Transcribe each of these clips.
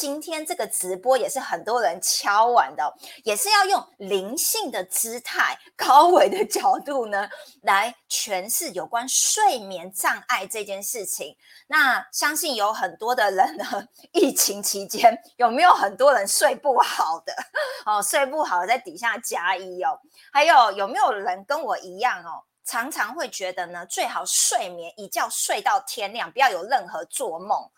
今天这个直播也是很多人敲完的，也是要用灵性的姿态、高维的角度呢，来诠释有关睡眠障碍这件事情。那相信有很多的人呢，疫情期间有没有很多人睡不好的？哦，睡不好在底下加一哦。还有有没有人跟我一样哦？常常会觉得呢，最好睡眠一觉睡到天亮，不要有任何做梦。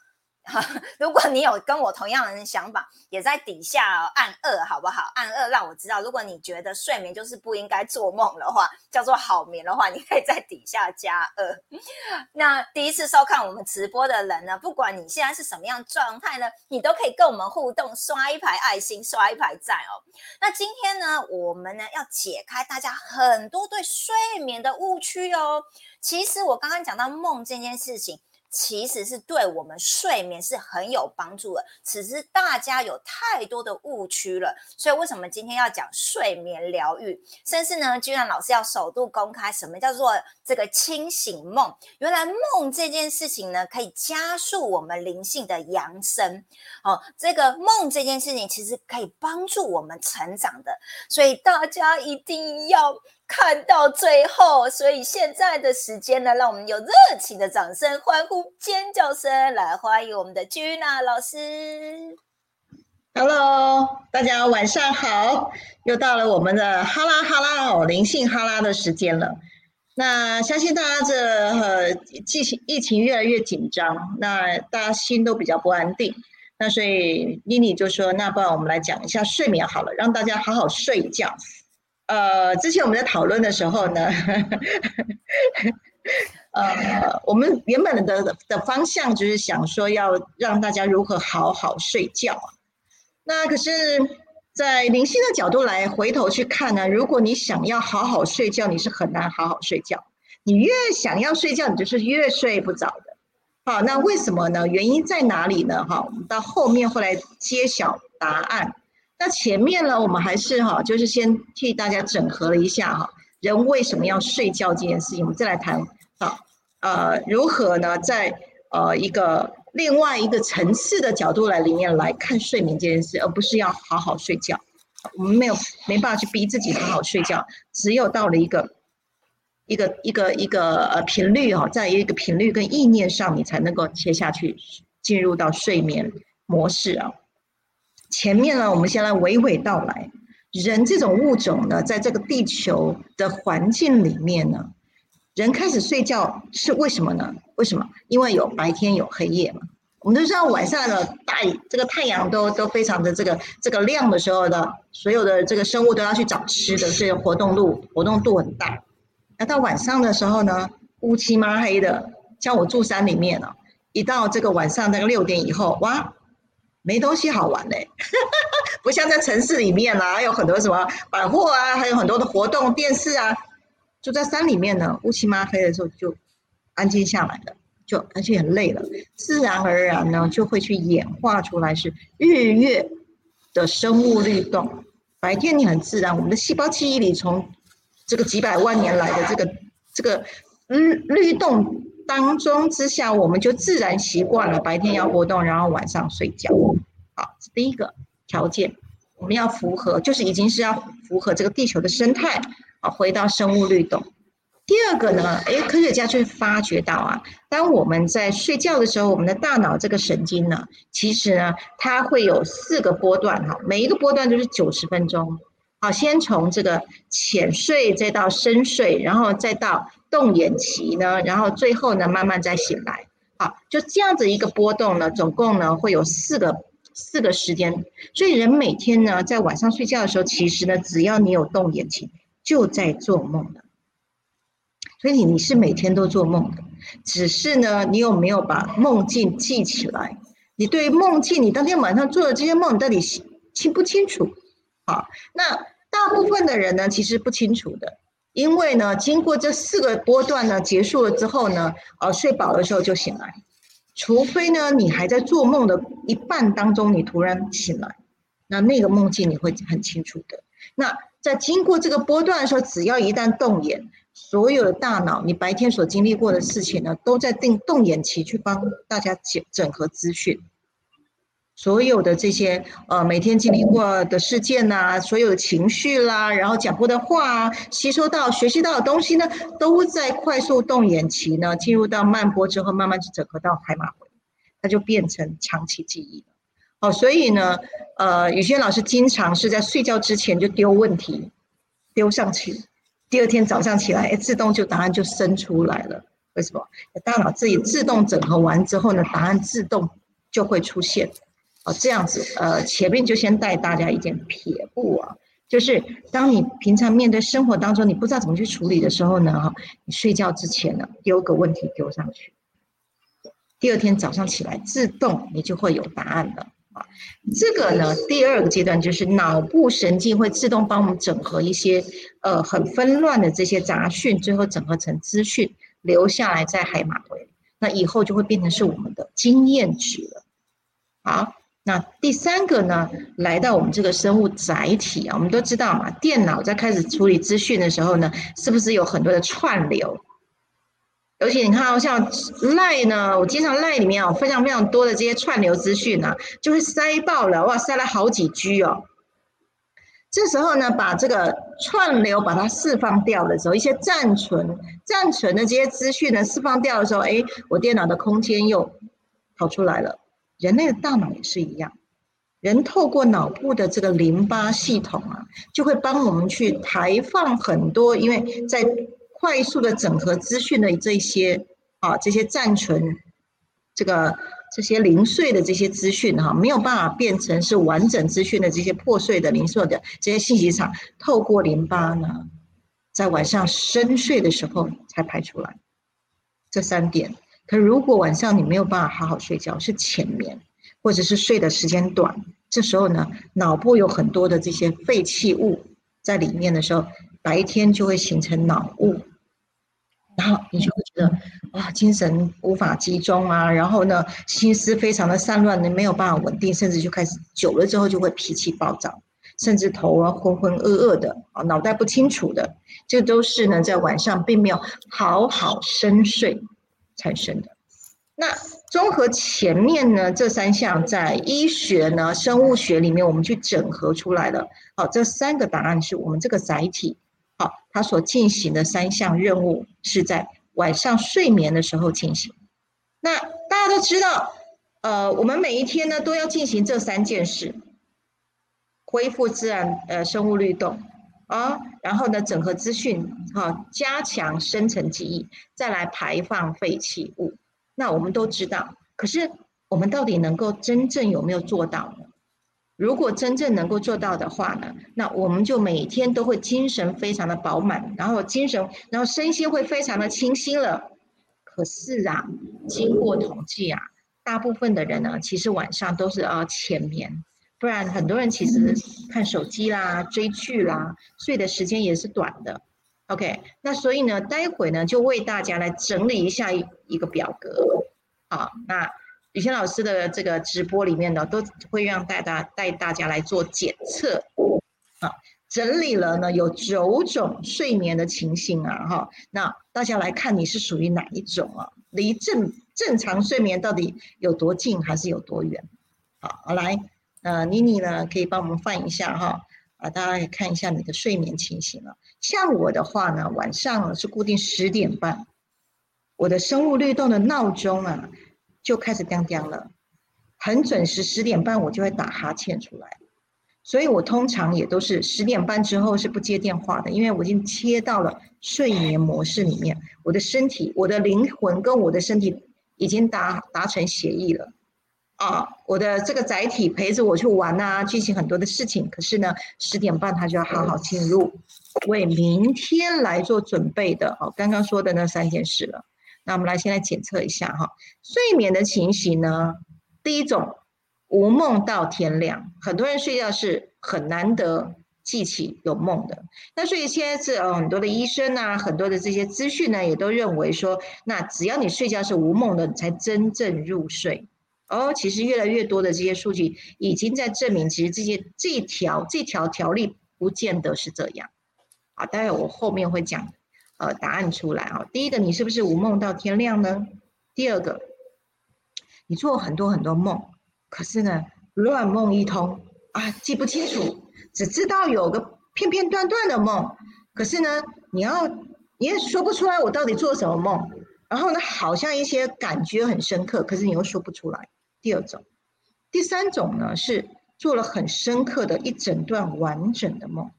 如果你有跟我同样的想法，也在底下按二好不好？按二让我知道。如果你觉得睡眠就是不应该做梦的话，叫做好眠的话，你可以在底下加二。那第一次收看我们直播的人呢，不管你现在是什么样状态呢，你都可以跟我们互动，刷一排爱心，刷一排赞哦。那今天呢，我们呢要解开大家很多对睡眠的误区哦。其实我刚刚讲到梦这件事情。其实是对我们睡眠是很有帮助的，只是大家有太多的误区了。所以为什么今天要讲睡眠疗愈？甚至呢，居然老师要首度公开什么叫做这个清醒梦？原来梦这件事情呢，可以加速我们灵性的扬升。哦，这个梦这件事情其实可以帮助我们成长的，所以大家一定要。看到最后，所以现在的时间呢，让我们有热情的掌声、欢呼、尖叫声来欢迎我们的 Gina 老师。Hello，大家晚上好，又到了我们的哈拉哈拉哦，灵性哈拉的时间了。那相信大家这呃，疫情疫情越来越紧张，那大家心都比较不安定。那所以妮妮就说，那不然我们来讲一下睡眠好了，让大家好好睡一觉。呃，之前我们在讨论的时候呢，呃，我们原本的的方向就是想说要让大家如何好好睡觉。那可是，在灵性的角度来回头去看呢，如果你想要好好睡觉，你是很难好好睡觉。你越想要睡觉，你就是越睡不着的。好，那为什么呢？原因在哪里呢？哈，我们到后面会来揭晓答案。那前面呢，我们还是哈，就是先替大家整合了一下哈，人为什么要睡觉这件事情，我们再来谈啊，呃，如何呢，在呃一个另外一个层次的角度来里面来看睡眠这件事，而不是要好好睡觉。我们没有没办法去逼自己好好睡觉，只有到了一个一个一个一个呃频率哈，在一个频率跟意念上，你才能够切下去，进入到睡眠模式啊。前面呢，我们先来娓娓道来。人这种物种呢，在这个地球的环境里面呢，人开始睡觉是为什么呢？为什么？因为有白天有黑夜嘛。我们都知道晚上的大这个太阳都都非常的这个这个亮的时候呢，所有的这个生物都要去找吃的，所以活动度活动度很大。那到晚上的时候呢，乌漆抹黑的，像我住山里面呢，一到这个晚上那个六点以后，哇！没东西好玩嘞，不像在城市里面啦，还有很多什么百货啊，还有很多的活动、电视啊。住在山里面呢，乌漆嘛黑的时候就安静下来了，就而且很累了，自然而然呢就会去演化出来是日月的生物律动。白天你很自然，我们的细胞记忆里从这个几百万年来的这个这个律律动。当中之下，我们就自然习惯了白天要活动，然后晚上睡觉。好，第一个条件，我们要符合，就是已经是要符合这个地球的生态啊，回到生物律动。第二个呢，哎，科学家就发觉到啊，当我们在睡觉的时候，我们的大脑这个神经呢，其实呢，它会有四个波段哈，每一个波段都是九十分钟。好，先从这个浅睡，再到深睡，然后再到。动眼期呢，然后最后呢，慢慢再醒来，好，就这样子一个波动呢，总共呢会有四个四个时间，所以人每天呢在晚上睡觉的时候，其实呢只要你有动眼睛，就在做梦的，所以你是每天都做梦的，只是呢你有没有把梦境记起来？你对梦境，你当天晚上做的这些梦，你到底清不清楚？好，那大部分的人呢，其实不清楚的。因为呢，经过这四个波段呢结束了之后呢，呃，睡饱的时候就醒来，除非呢你还在做梦的一半当中，你突然醒来，那那个梦境你会很清楚的。那在经过这个波段的时候，只要一旦动眼，所有的大脑你白天所经历过的事情呢，都在定动眼期去帮大家整整合资讯。所有的这些呃每天经历过的事件呐，所有的情绪啦，然后讲过的话啊，吸收到、学习到的东西呢，都在快速动眼期呢，进入到慢波之后，慢慢去整合到海马回，它就变成长期记忆了。哦，所以呢，呃，有些老师经常是在睡觉之前就丢问题，丢上去，第二天早上起来，哎，自动就答案就生出来了。为什么？大脑自己自动整合完之后呢，答案自动就会出现。哦，这样子，呃，前面就先带大家一件撇步啊，就是当你平常面对生活当中你不知道怎么去处理的时候呢，哈，你睡觉之前呢丢个问题丢上去，第二天早上起来自动你就会有答案了啊。这个呢，第二个阶段就是脑部神经会自动帮我们整合一些呃很纷乱的这些杂讯，最后整合成资讯留下来在海马回，那以后就会变成是我们的经验值了。好。那第三个呢，来到我们这个生物载体啊，我们都知道嘛，电脑在开始处理资讯的时候呢，是不是有很多的串流？而且你看哦，像赖呢，我经常赖里面哦，非常非常多的这些串流资讯啊，就会塞爆了，哇，塞了好几 G 哦。这时候呢，把这个串流把它释放掉的时候，一些暂存、暂存的这些资讯呢，释放掉的时候，哎，我电脑的空间又跑出来了。人类的大脑也是一样，人透过脑部的这个淋巴系统啊，就会帮我们去排放很多，因为在快速的整合资讯的这些啊，这些暂存，这个这些零碎的这些资讯哈，没有办法变成是完整资讯的这些破碎的零碎的这些信息场，透过淋巴呢，在晚上深睡的时候才排出来，这三点。可如果晚上你没有办法好好睡觉，是浅眠，或者是睡的时间短，这时候呢，脑部有很多的这些废弃物在里面的时候，白天就会形成脑雾，然后你就会觉得哇，精神无法集中啊，然后呢，心思非常的散乱，你没有办法稳定，甚至就开始久了之后就会脾气暴躁，甚至头啊浑浑噩噩的啊，脑袋不清楚的，这都是呢在晚上并没有好好深睡。产生的那综合前面呢这三项在医学呢生物学里面我们去整合出来了，好，这三个答案是我们这个载体，好，它所进行的三项任务是在晚上睡眠的时候进行。那大家都知道，呃，我们每一天呢都要进行这三件事：恢复自然呃生物律动。啊，然后呢，整合资讯，哈，加强深层记忆，再来排放废弃物。那我们都知道，可是我们到底能够真正有没有做到呢？如果真正能够做到的话呢，那我们就每天都会精神非常的饱满，然后精神，然后身心会非常的清新了。可是啊，经过统计啊，大部分的人呢，其实晚上都是啊浅眠。不然，很多人其实看手机啦、追剧啦，睡的时间也是短的。OK，那所以呢，待会呢就为大家来整理一下一一个表格。好，那雨欣老师的这个直播里面呢，都会让大家带大家来做检测。啊，整理了呢有九种睡眠的情形啊，哈，那大家来看你是属于哪一种啊？离正正常睡眠到底有多近，还是有多远？好，来。呃，妮妮呢，可以帮我们放一下哈，啊，大家也看一下你的睡眠情形了。像我的话呢，晚上是固定十点半，我的生物律动的闹钟啊就开始叮叮了，很准时，十点半我就会打哈欠出来。所以我通常也都是十点半之后是不接电话的，因为我已经切到了睡眠模式里面，我的身体、我的灵魂跟我的身体已经达达成协议了。啊，我的这个载体陪着我去玩啊，进行很多的事情。可是呢，十点半他就要好好进入，为明天来做准备的。哦，刚刚说的那三件事了。那我们来先来检测一下哈，睡眠的情形呢？第一种，无梦到天亮。很多人睡觉是很难得记起有梦的。那所以现在是呃很多的医生啊，很多的这些资讯呢，也都认为说，那只要你睡觉是无梦的，你才真正入睡。哦，其实越来越多的这些数据已经在证明，其实这些这条这条条例不见得是这样。好，待会我后面会讲呃答案出来啊。第一个，你是不是无梦到天亮呢？第二个，你做很多很多梦，可是呢乱梦一通啊，记不清楚，只知道有个片片段段的梦，可是呢，你要你也说不出来我到底做什么梦，然后呢，好像一些感觉很深刻，可是你又说不出来。第二种，第三种呢是做了很深刻的一整段完整的梦，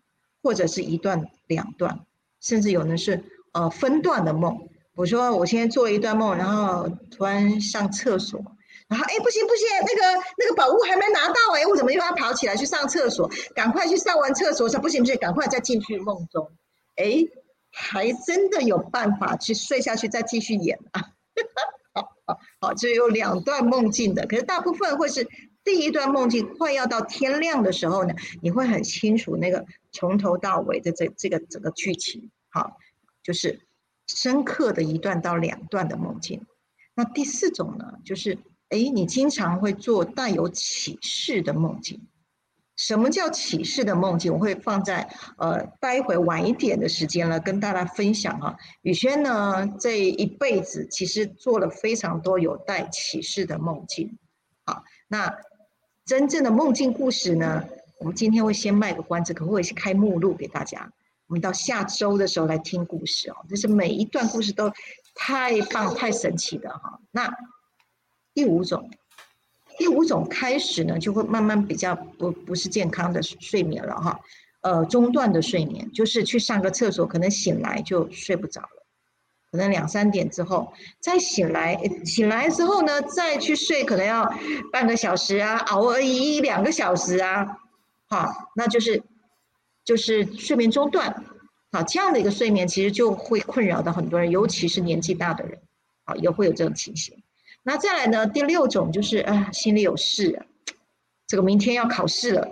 或者是一段两段，甚至有的是呃分段的梦。我说我现在做了一段梦，然后突然上厕所，然后哎不行不行，那个那个宝物还没拿到哎，我怎么又要跑起来去上厕所？赶快去上完厕所说不行不行，赶快再进去梦中，哎，还真的有办法去睡下去再继续演啊！好好好，就有两段梦境的，可是大部分会是第一段梦境快要到天亮的时候呢，你会很清楚那个从头到尾的这这个整个剧情，好，就是。深刻的一段到两段的梦境，那第四种呢，就是哎，你经常会做带有启示的梦境。什么叫启示的梦境？我会放在呃，待会晚一点的时间了，跟大家分享哈。宇轩呢，这一辈子其实做了非常多有带启示的梦境。好，那真正的梦境故事呢，我们今天会先卖个关子，可不可以先开目录给大家？我们到下周的时候来听故事哦，就是每一段故事都太棒、太神奇的哈。那第五种，第五种开始呢，就会慢慢比较不不是健康的睡眠了哈。呃，中断的睡眠就是去上个厕所，可能醒来就睡不着了，可能两三点之后再醒来，醒来之后呢，再去睡，可能要半个小时啊，熬而一两个小时啊，好，那就是。就是睡眠中断，好，这样的一个睡眠其实就会困扰到很多人，尤其是年纪大的人，啊，也会有这种情形。那再来呢，第六种就是啊，心里有事，这个明天要考试了，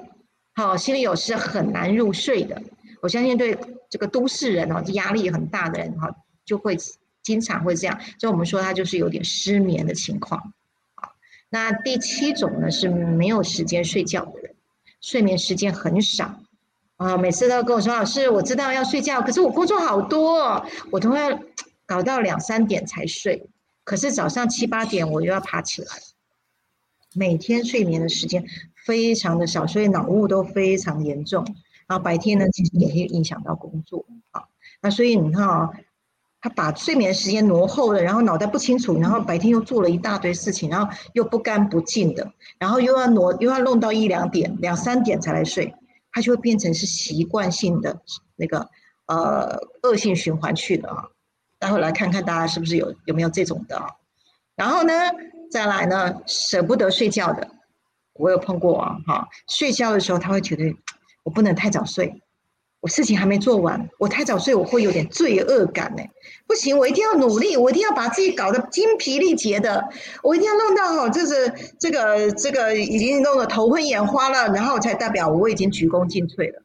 好，心里有事很难入睡的。我相信对这个都市人哦，压力很大的人哈，就会经常会这样。就我们说他就是有点失眠的情况。好，那第七种呢是没有时间睡觉的人，睡眠时间很少。啊，每次都跟我说，老师，我知道要睡觉，可是我工作好多，我都要搞到两三点才睡。可是早上七八点我又要爬起来，每天睡眠的时间非常的少，所以脑雾都非常严重。然后白天呢，其实也会影响到工作啊。那所以你看啊，他把睡眠时间挪后了，然后脑袋不清楚，然后白天又做了一大堆事情，然后又不干不净的，然后又要挪，又要弄到一两点、两三点才来睡。他就会变成是习惯性的那个呃恶性循环去了啊！待会来看看大家是不是有有没有这种的？然后呢，再来呢，舍不得睡觉的，我有碰过啊哈！睡觉的时候他会觉得我不能太早睡。我事情还没做完，我太早睡，我会有点罪恶感呢。不行，我一定要努力，我一定要把自己搞得精疲力竭的，我一定要弄到哦，就是这个这个已经弄得头昏眼花了，然后才代表我已经鞠躬尽瘁了。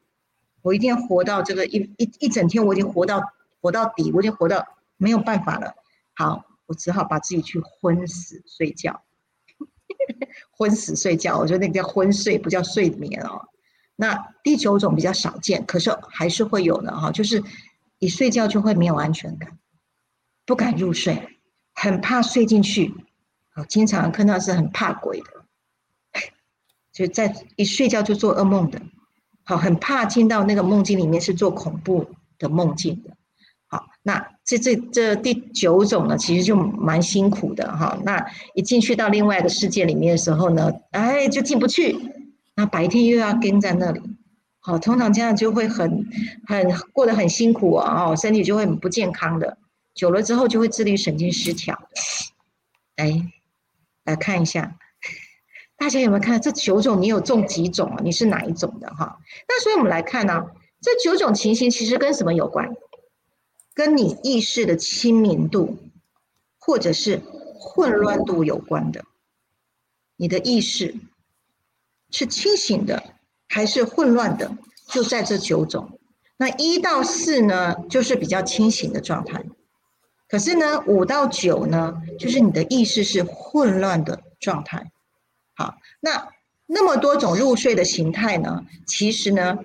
我一定要活到这个一一一整天，我已经活到活到底，我已经活到没有办法了。好，我只好把自己去昏死睡觉，昏死睡觉，我觉得那个叫昏睡，不叫睡眠哦。那第九种比较少见，可是还是会有的哈，就是一睡觉就会没有安全感，不敢入睡，很怕睡进去，啊，经常看到是很怕鬼的，就在一睡觉就做噩梦的，好，很怕进到那个梦境里面是做恐怖的梦境的，好，那这这这第九种呢，其实就蛮辛苦的哈，那一进去到另外一个世界里面的时候呢，哎，就进不去。那白天又要跟在那里，好，通常这样就会很很过得很辛苦，哦，身体就会很不健康的，久了之后就会自律神经失调。哎，来看一下，大家有没有看这九种？你有中几种？你是哪一种的哈？那所以我们来看呢，这九种情形其实跟什么有关？跟你意识的清明度或者是混乱度有关的，你的意识。是清醒的还是混乱的？就在这九种。那一到四呢，就是比较清醒的状态。可是呢，五到九呢，就是你的意识是混乱的状态。好，那那么多种入睡的形态呢，其实呢，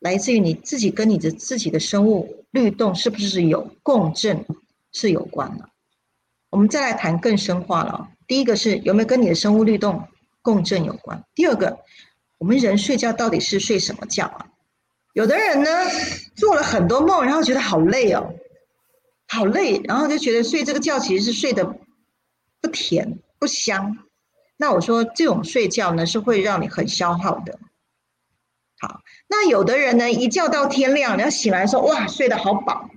来自于你自己跟你的自己的生物律动是不是有共振是有关的。我们再来谈更深化了。第一个是有没有跟你的生物律动共振有关。第二个，我们人睡觉到底是睡什么觉啊？有的人呢做了很多梦，然后觉得好累哦，好累，然后就觉得睡这个觉其实是睡得不甜不香。那我说这种睡觉呢是会让你很消耗的。好，那有的人呢一觉到天亮，然后醒来说哇睡得好饱，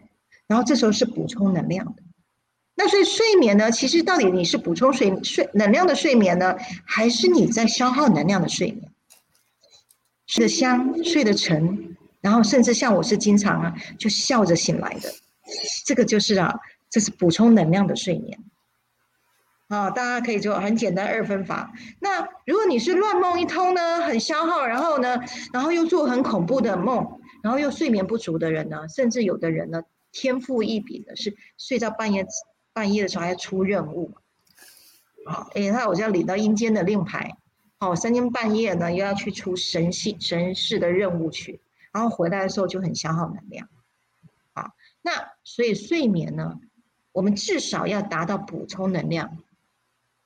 然后这时候是补充能量的。那所以睡眠呢，其实到底你是补充睡睡能量的睡眠呢，还是你在消耗能量的睡眠？睡得香，睡得沉，然后甚至像我是经常啊就笑着醒来的，这个就是啊，这是补充能量的睡眠。啊，大家可以做很简单二分法。那如果你是乱梦一通呢，很消耗，然后呢，然后又做很恐怖的梦，然后又睡眠不足的人呢，甚至有的人呢，天赋异禀的是睡到半夜。半夜的时候还要出任务，啊，哎，他好像领到阴间的令牌，哦，三更半夜呢又要去出神系神事的任务去，然后回来的时候就很消耗能量，啊，那所以睡眠呢，我们至少要达到补充能量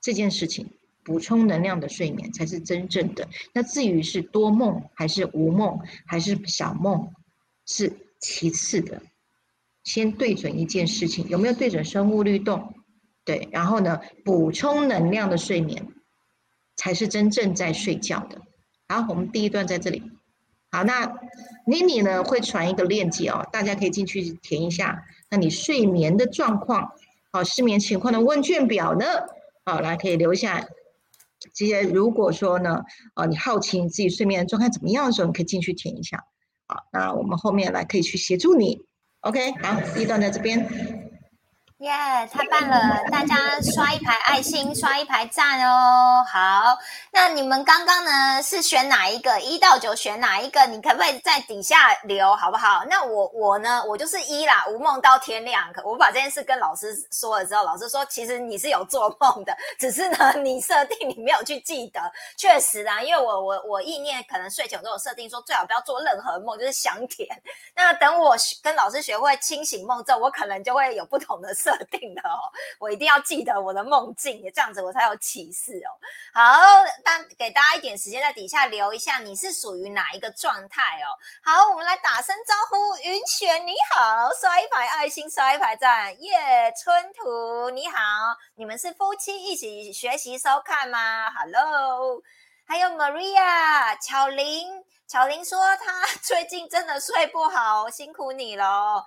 这件事情，补充能量的睡眠才是真正的。那至于是多梦还是无梦还是小梦，是其次的。先对准一件事情，有没有对准生物律动？对，然后呢，补充能量的睡眠才是真正在睡觉的。好，我们第一段在这里。好，那妮妮呢会传一个链接哦，大家可以进去填一下。那你睡眠的状况，好，失眠情况的问卷表呢？好，来可以留下。这些如果说呢，啊，你好奇你自己睡眠状态怎么样的时候，你可以进去填一下。好，那我们后面来可以去协助你。OK，好，第一段在这边。耶，太棒了！大家刷一排爱心，刷一排赞哦。好，那你们刚刚呢是选哪一个？一到九选哪一个？你可不可以在底下留，好不好？那我我呢，我就是一啦，无梦到天亮。我把这件事跟老师说了之后，老师说其实你是有做梦的，只是呢你设定你没有去记得。确实啊，因为我我我意念可能睡前都有设定说最好不要做任何梦，就是想甜。那等我跟老师学会清醒梦之后，我可能就会有不同的。设定的哦，我一定要记得我的梦境，也这样子我才有启示哦。好，但给大家一点时间在底下留一下，你是属于哪一个状态哦？好，我们来打声招呼，云璇你好，刷一排爱心，刷一排赞，耶，春图你好，你们是夫妻一起学习收看吗？Hello，还有 Maria 巧玲，巧玲说她 最近真的睡不好，辛苦你了。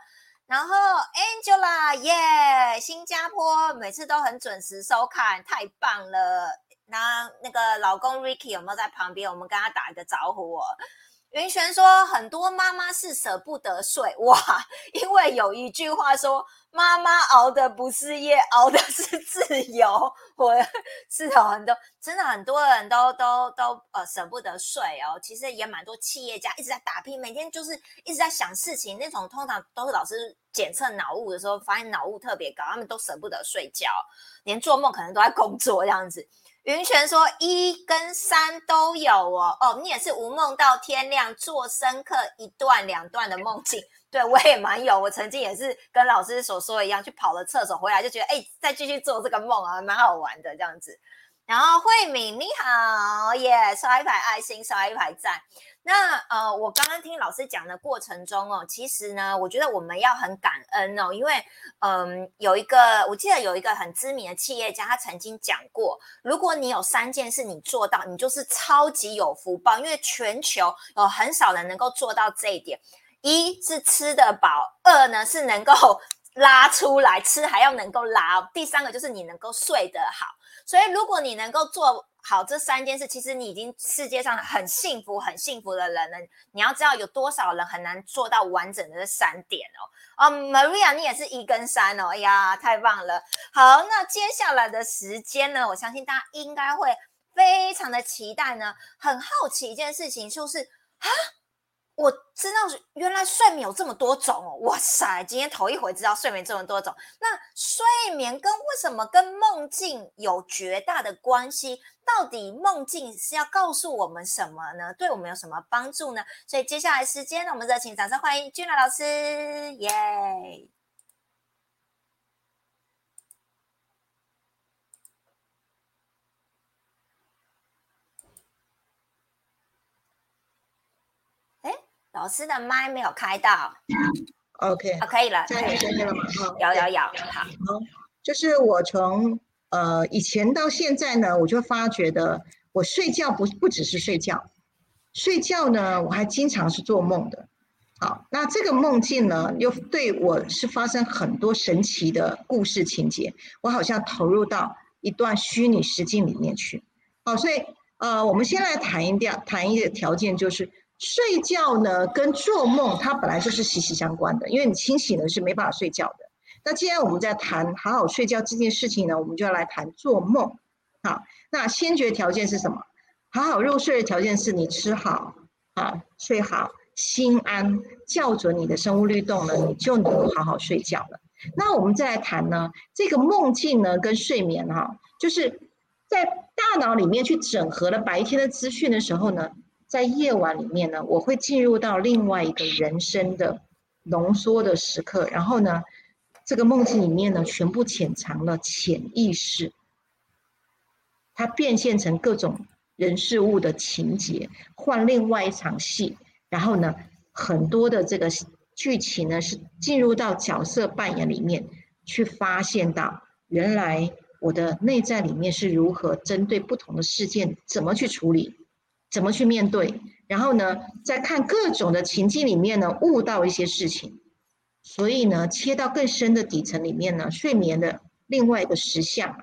然后 Angela，耶，新加坡每次都很准时收看，太棒了。那那个老公 Ricky 有没有在旁边？我们跟他打一个招呼哦。云璇说，很多妈妈是舍不得睡哇，因为有一句话说，妈妈熬的不是夜，熬的是自由。我是有很多，真的很多人都都都呃舍不得睡哦。其实也蛮多企业家一直在打拼，每天就是一直在想事情，那种通常都是老师检测脑雾的时候，发现脑雾特别高，他们都舍不得睡觉，连做梦可能都在工作这样子。云泉说一跟三都有哦，哦，你也是无梦到天亮，做深刻一段两段的梦境。对我也蛮有，我曾经也是跟老师所说一样，去跑了厕所回来，就觉得哎，再继续做这个梦啊，蛮好玩的这样子。然后慧敏你好，耶，刷一排爱心，刷一排赞。那呃，我刚刚听老师讲的过程中哦，其实呢，我觉得我们要很感恩哦，因为嗯，有一个我记得有一个很知名的企业家，他曾经讲过，如果你有三件事你做到，你就是超级有福报，因为全球有很少人能够做到这一点。一是吃得饱，二呢是能够 拉出来吃，还要能够拉，第三个就是你能够睡得好。所以如果你能够做。好，这三件事其实你已经世界上很幸福、很幸福的人了。你要知道有多少人很难做到完整的这三点哦。哦，Maria，你也是一跟三哦。哎呀，太棒了。好，那接下来的时间呢，我相信大家应该会非常的期待呢，很好奇一件事情，就是啊。我知道原来睡眠有这么多种哦！哇塞，今天头一回知道睡眠这么多种。那睡眠跟为什么跟梦境有绝大的关系？到底梦境是要告诉我们什么呢？对我们有什么帮助呢？所以接下来时间呢我们热情掌声欢迎君乐老师耶！哎老师的麦没有开到 ok 好可以了现在有声了吗？有有有好就是我从呃以前到现在呢，我就发觉的，我睡觉不不只是睡觉，睡觉呢，我还经常是做梦的。好，那这个梦境呢，又对我是发生很多神奇的故事情节，我好像投入到一段虚拟实境里面去。好，所以呃，我们先来谈一点，谈一个条件就是。睡觉呢，跟做梦它本来就是息息相关的，因为你清醒呢是没办法睡觉的。那既然我们在谈好好睡觉这件事情呢，我们就要来谈做梦。好，那先决条件是什么？好好入睡的条件是你吃好啊，睡好，心安，校准你的生物律动呢，你就能够好好睡觉了。那我们再来谈呢，这个梦境呢跟睡眠哈，就是在大脑里面去整合了白天的资讯的时候呢。在夜晚里面呢，我会进入到另外一个人生的浓缩的时刻，然后呢，这个梦境里面呢，全部潜藏了潜意识，它变现成各种人事物的情节，换另外一场戏，然后呢，很多的这个剧情呢，是进入到角色扮演里面去发现到，原来我的内在里面是如何针对不同的事件怎么去处理。怎么去面对？然后呢，在看各种的情境里面呢，悟到一些事情。所以呢，切到更深的底层里面呢，睡眠的另外一个实相，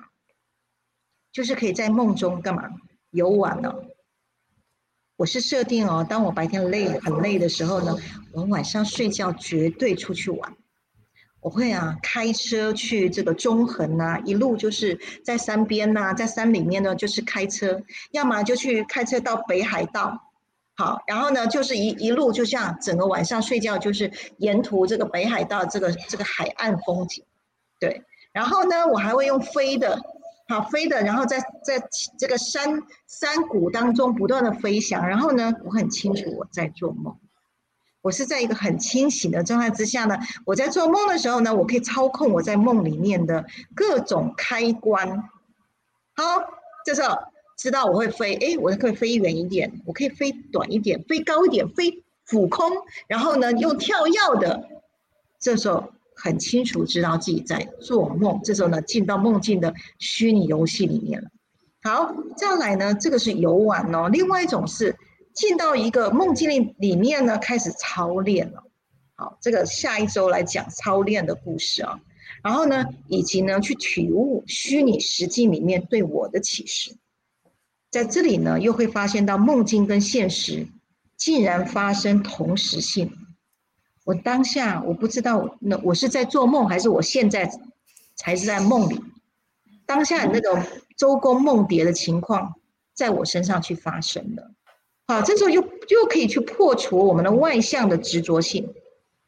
就是可以在梦中干嘛游玩呢？我是设定哦，当我白天累很累的时候呢，我晚上睡觉绝对出去玩。我会啊，开车去这个中横啊，一路就是在山边呐，在山里面呢，就是开车，要么就去开车到北海道，好，然后呢，就是一一路就像整个晚上睡觉，就是沿途这个北海道这个这个海岸风景，对，然后呢，我还会用飞的，好飞的，然后在在这个山山谷当中不断的飞翔，然后呢，我很清楚我在做梦。我是在一个很清醒的状态之下呢，我在做梦的时候呢，我可以操控我在梦里面的各种开关。好，这时候知道我会飞，哎，我可以飞远一点，我可以飞短一点，飞高一点，飞俯空，然后呢又跳跃的。这时候很清楚知道自己在做梦，这时候呢进到梦境的虚拟游戏里面了。好，再来呢，这个是游玩哦，另外一种是。进到一个梦境里里面呢，开始操练了。好，这个下一周来讲操练的故事啊。然后呢，以及呢，去体悟虚拟实境里面对我的启示。在这里呢，又会发现到梦境跟现实竟然发生同时性。我当下我不知道，那我是在做梦，还是我现在才是在梦里？当下那个周公梦蝶的情况，在我身上去发生了。好，这时候又又可以去破除我们的外向的执着性，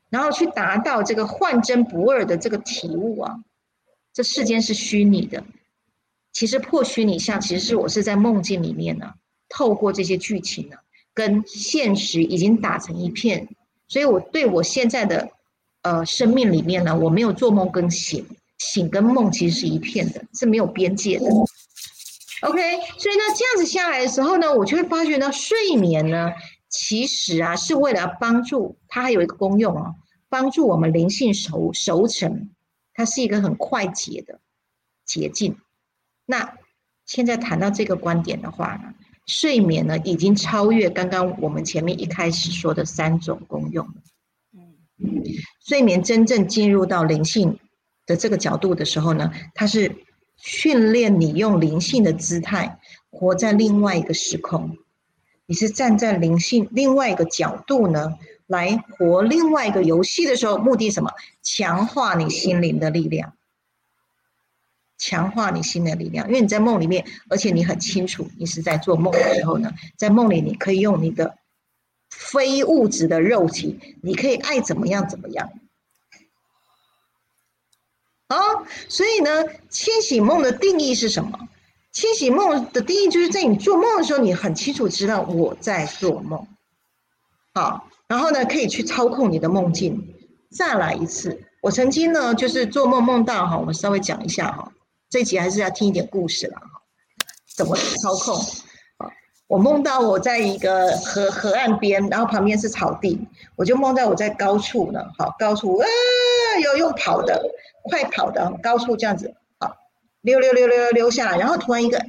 然后去达到这个幻真不二的这个体悟啊。这世间是虚拟的，其实破虚拟相，其实是我是在梦境里面呢，透过这些剧情呢，跟现实已经打成一片。所以我对我现在的呃生命里面呢，我没有做梦跟醒，醒跟梦其实是一片的，是没有边界的。OK，所以呢，这样子下来的时候呢，我就会发觉呢，睡眠呢，其实啊，是为了帮助它，还有一个功用哦，帮助我们灵性熟熟成，它是一个很快捷的捷径。那现在谈到这个观点的话呢，睡眠呢，已经超越刚刚我们前面一开始说的三种功用了。嗯，睡眠真正进入到灵性的这个角度的时候呢，它是。训练你用灵性的姿态活在另外一个时空，你是站在灵性另外一个角度呢，来活另外一个游戏的时候，目的什么？强化你心灵的力量，强化你心的力量。因为你在梦里面，而且你很清楚，你是在做梦的时候呢，在梦里你可以用你的非物质的肉体，你可以爱怎么样怎么样。啊，所以呢，清醒梦的定义是什么？清醒梦的定义就是在你做梦的时候，你很清楚知道我在做梦。好，然后呢，可以去操控你的梦境。再来一次，我曾经呢，就是做梦梦到哈，我们稍微讲一下哈，这集还是要听一点故事了哈，怎么操控？我梦到我在一个河河岸边，然后旁边是草地，我就梦到我在高处呢，好高处啊，有用跑的，快跑的高处这样子，好溜溜溜溜溜下来，然后突然一个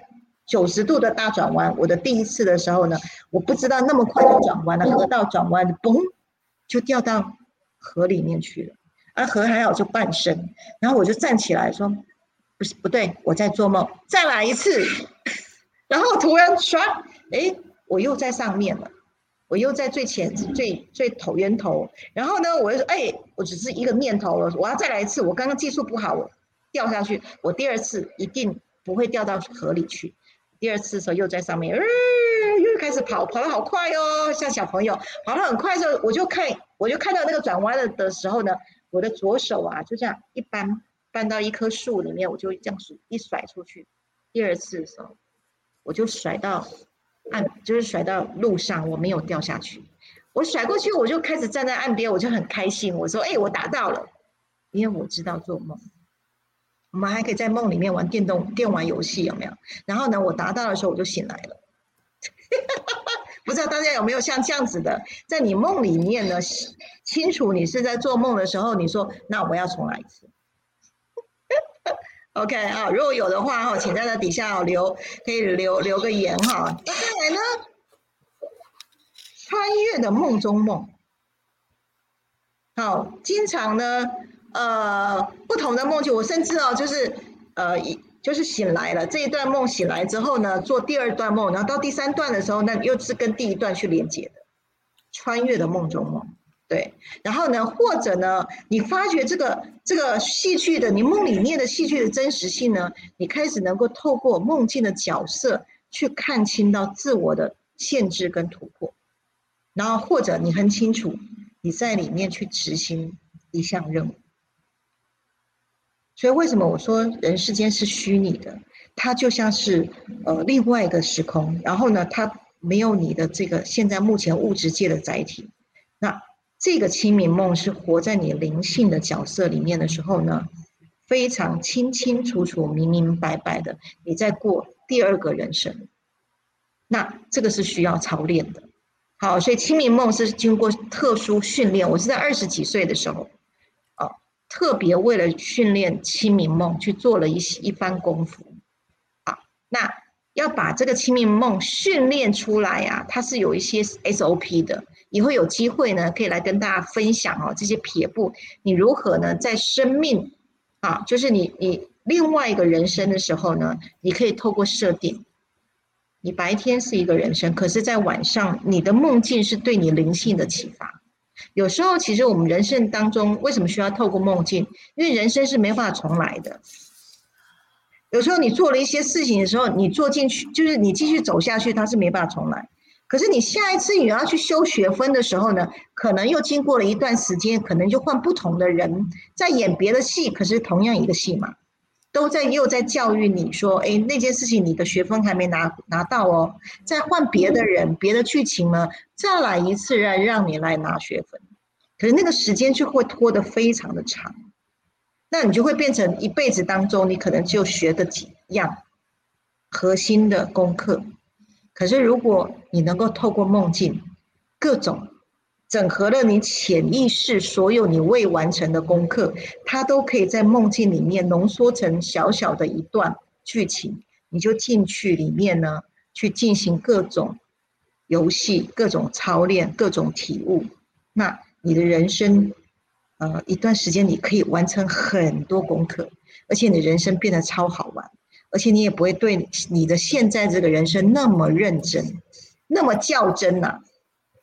九十度的大转弯。我的第一次的时候呢，我不知道那么快就转弯了，河道转弯，嘣，就掉到河里面去了。啊，河还好就半身，然后我就站起来说，不是不对，我在做梦，再来一次。然后突然唰，哎，我又在上面了，我又在最前最最头源头。然后呢，我就说，哎，我只是一个念头了，我要再来一次。我刚刚技术不好，我掉下去，我第二次一定不会掉到河里去。第二次的时候又在上面，呃，又开始跑，跑得好快哦，像小朋友跑得很快的时候，我就看，我就看到那个转弯了的时候呢，我的左手啊就这样一扳，扳到一棵树里面，我就这样子一甩出去。第二次的时候。我就甩到岸，就是甩到路上，我没有掉下去。我甩过去，我就开始站在岸边，我就很开心。我说：“哎，我达到了，因为我知道做梦。我们还可以在梦里面玩电动电玩游戏，有没有？然后呢，我达到的时候，我就醒来了。不知道大家有没有像这样子的，在你梦里面呢，清楚你是在做梦的时候，你说：那我要重来一次。” OK 啊，如果有的话哈，请在那底下留，可以留留个言哈。那再来呢？穿越的梦中梦，好，经常呢，呃，不同的梦境，我甚至哦，就是呃，一就是醒来了这一段梦醒来之后呢，做第二段梦，然后到第三段的时候，那又是跟第一段去连接的，穿越的梦中梦。对，然后呢，或者呢，你发觉这个这个戏剧的你梦里面的戏剧的真实性呢，你开始能够透过梦境的角色去看清到自我的限制跟突破，然后或者你很清楚你在里面去执行一项任务。所以为什么我说人世间是虚拟的？它就像是呃另外一个时空，然后呢，它没有你的这个现在目前物质界的载体，这个清明梦是活在你灵性的角色里面的时候呢，非常清清楚楚、明明白白的，你在过第二个人生。那这个是需要操练的。好，所以清明梦是经过特殊训练。我是在二十几岁的时候，哦，特别为了训练清明梦去做了一些一番功夫。好，那要把这个清明梦训练出来呀，它是有一些 SOP 的。以后有机会呢，可以来跟大家分享哦，这些撇步，你如何呢，在生命啊，就是你你另外一个人生的时候呢，你可以透过设定，你白天是一个人生，可是在晚上，你的梦境是对你灵性的启发。有时候，其实我们人生当中为什么需要透过梦境？因为人生是没办法重来的。有时候你做了一些事情的时候，你做进去，就是你继续走下去，它是没办法重来。可是你下一次你要去修学分的时候呢，可能又经过了一段时间，可能就换不同的人在演别的戏，可是同样一个戏嘛，都在又在教育你说，哎，那件事情你的学分还没拿拿到哦，再换别的人，别的剧情呢，再来一次让让你来拿学分，可是那个时间就会拖得非常的长，那你就会变成一辈子当中，你可能就学的几样核心的功课。可是，如果你能够透过梦境，各种整合了你潜意识所有你未完成的功课，它都可以在梦境里面浓缩成小小的一段剧情，你就进去里面呢，去进行各种游戏、各种操练、各种体悟。那你的人生，呃，一段时间你可以完成很多功课，而且你人生变得超好玩。而且你也不会对你的现在这个人生那么认真，那么较真呐。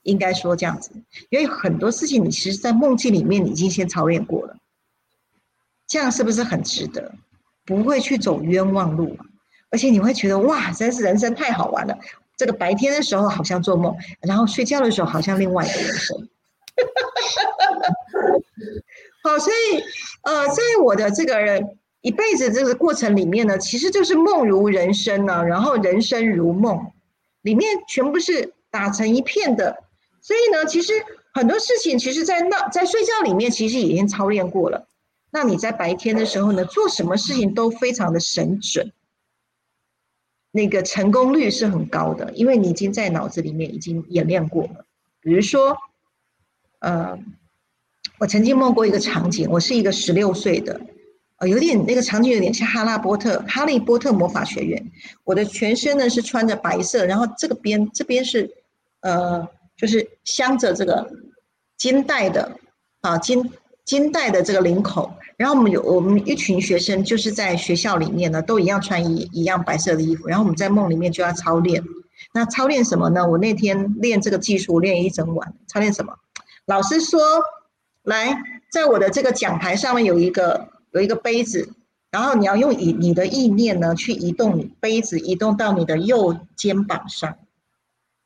应该说这样子，因为很多事情你其实，在梦境里面你已经先操练过了，这样是不是很值得？不会去走冤枉路，而且你会觉得哇，真是人生太好玩了。这个白天的时候好像做梦，然后睡觉的时候好像另外一个人生。好，所以呃，在我的这个。一辈子这个过程里面呢，其实就是梦如人生呢，然后人生如梦，里面全部是打成一片的。所以呢，其实很多事情，其实在那在睡觉里面，其实已经操练过了。那你在白天的时候呢，做什么事情都非常的神准。那个成功率是很高的，因为你已经在脑子里面已经演练过了。比如说，呃，我曾经梦过一个场景，我是一个十六岁的，有点那个场景有点像哈拉波特，哈利波特魔法学院。我的全身呢是穿着白色，然后这个边这边是，呃，就是镶着这个金带的啊金金带的这个领口。然后我们有我们一群学生，就是在学校里面呢，都一样穿一一样白色的衣服。然后我们在梦里面就要操练。那操练什么呢？我那天练这个技术练一整晚。操练什么？老师说，来，在我的这个讲台上面有一个有一个杯子，然后你要用以你的意念呢去移动杯子，移动到你的右肩膀上。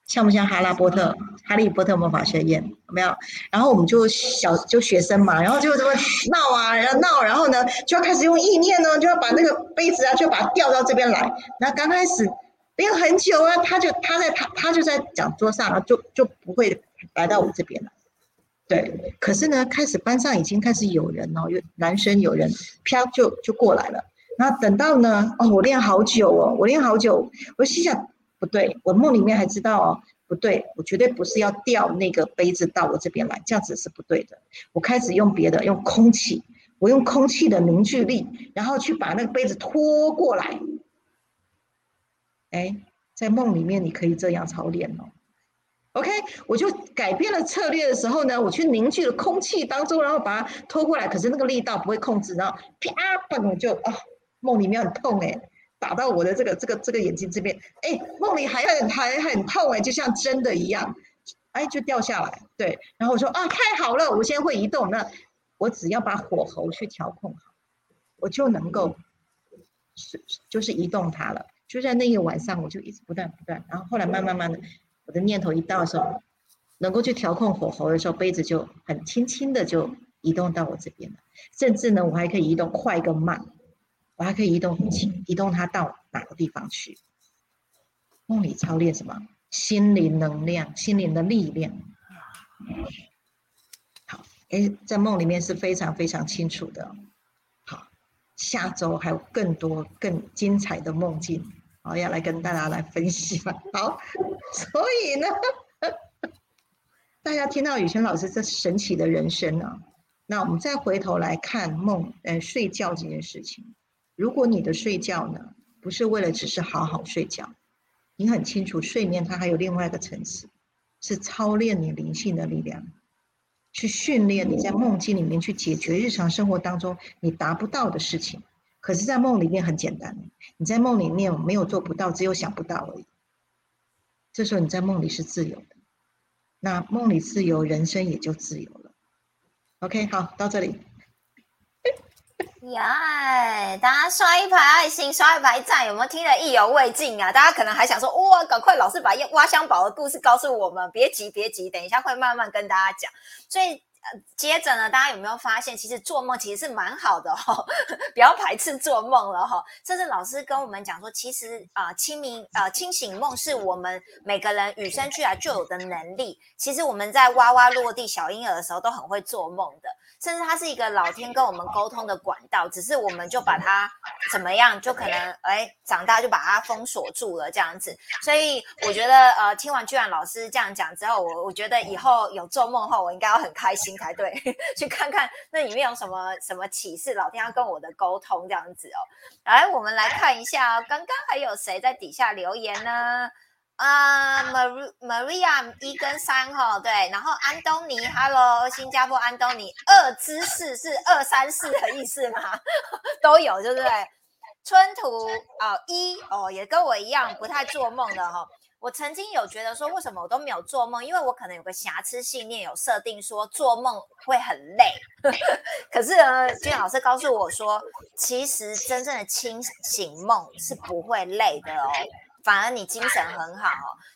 像不像哈拉波特？哈利波特魔法学院有没有？然后我们就小就学生嘛，然后就这么闹啊，然后闹，然后呢就要开始用意念呢，就要把那个杯子啊，就把它调到这边来。那刚开始没有很久啊，他就他在他他就在讲桌上啊，就就不会来到我这边了。对，可是呢，开始班上已经开始有人哦，有男生有人飘就就过来了。那等到呢，哦，我练好久哦，我练好久，我心想。不对，我梦里面还知道哦，不对，我绝对不是要掉那个杯子到我这边来，这样子是不对的。我开始用别的，用空气，我用空气的凝聚力，然后去把那个杯子拖过来。哎，在梦里面你可以这样操练哦。OK，我就改变了策略的时候呢，我去凝聚了空气当中，然后把它拖过来，可是那个力道不会控制，然后啪嘣就啊，梦里面很痛哎。打到我的这个这个这个眼睛这边，哎，梦里还很还很痛哎，就像真的一样，哎，就掉下来。对，然后我说啊，太好了，我现在会移动，那我只要把火候去调控好，我就能够是就是移动它了。就在那一晚上，我就一直不断不断，然后后来慢慢慢的，我的念头一到的时候，能够去调控火候的时候，杯子就很轻轻的就移动到我这边了，甚至呢，我还可以移动快跟慢。我还可以移动很轻移动它到哪个地方去？梦里操练什么？心灵能量，心灵的力量。好，哎，在梦里面是非常非常清楚的。好，下周还有更多更精彩的梦境，好要来跟大家来分析嘛。好，所以呢，大家听到雨轩老师这神奇的人生啊，那我们再回头来看梦，呃，睡觉这件事情。如果你的睡觉呢，不是为了只是好好睡觉，你很清楚睡眠它还有另外一个层次，是操练你灵性的力量，去训练你在梦境里面去解决日常生活当中你达不到的事情。可是，在梦里面很简单，你在梦里面没有做不到，只有想不到而已。这时候你在梦里是自由的，那梦里自由，人生也就自由了。OK，好，到这里。呀，大家刷一排爱心，刷一排赞，有没有听得意犹未尽啊？大家可能还想说，哇，赶快老师把挖香宝的故事告诉我们，别急，别急，等一下会慢慢跟大家讲。所以，接着呢，大家有没有发现，其实做梦其实是蛮好的哈，不要排斥做梦了哈。甚至老师跟我们讲说，其实啊，清明呃清醒梦是我们每个人与生俱来就有的能力。其实我们在哇哇落地小婴儿的时候，都很会做梦的。甚至它是一个老天跟我们沟通的管道，只是我们就把它怎么样，就可能哎长大就把它封锁住了这样子。所以我觉得呃，听完居然老师这样讲之后，我我觉得以后有做梦后，我应该要很开心才对，去看看那里面有什么什么启示，老天要跟我的沟通这样子哦。来，我们来看一下，刚刚还有谁在底下留言呢？啊，Maria Maria 一跟三哈，对，然后安东尼，Hello，新加坡安东尼，二之四是二三四的意思吗？都有，对不对？春图哦，一哦，也跟我一样不太做梦的哈。我曾经有觉得说，为什么我都没有做梦？因为我可能有个瑕疵信念，有设定说做梦会很累。可是呢，金老师告诉我说，其实真正的清醒梦是不会累的哦。反而你精神很好，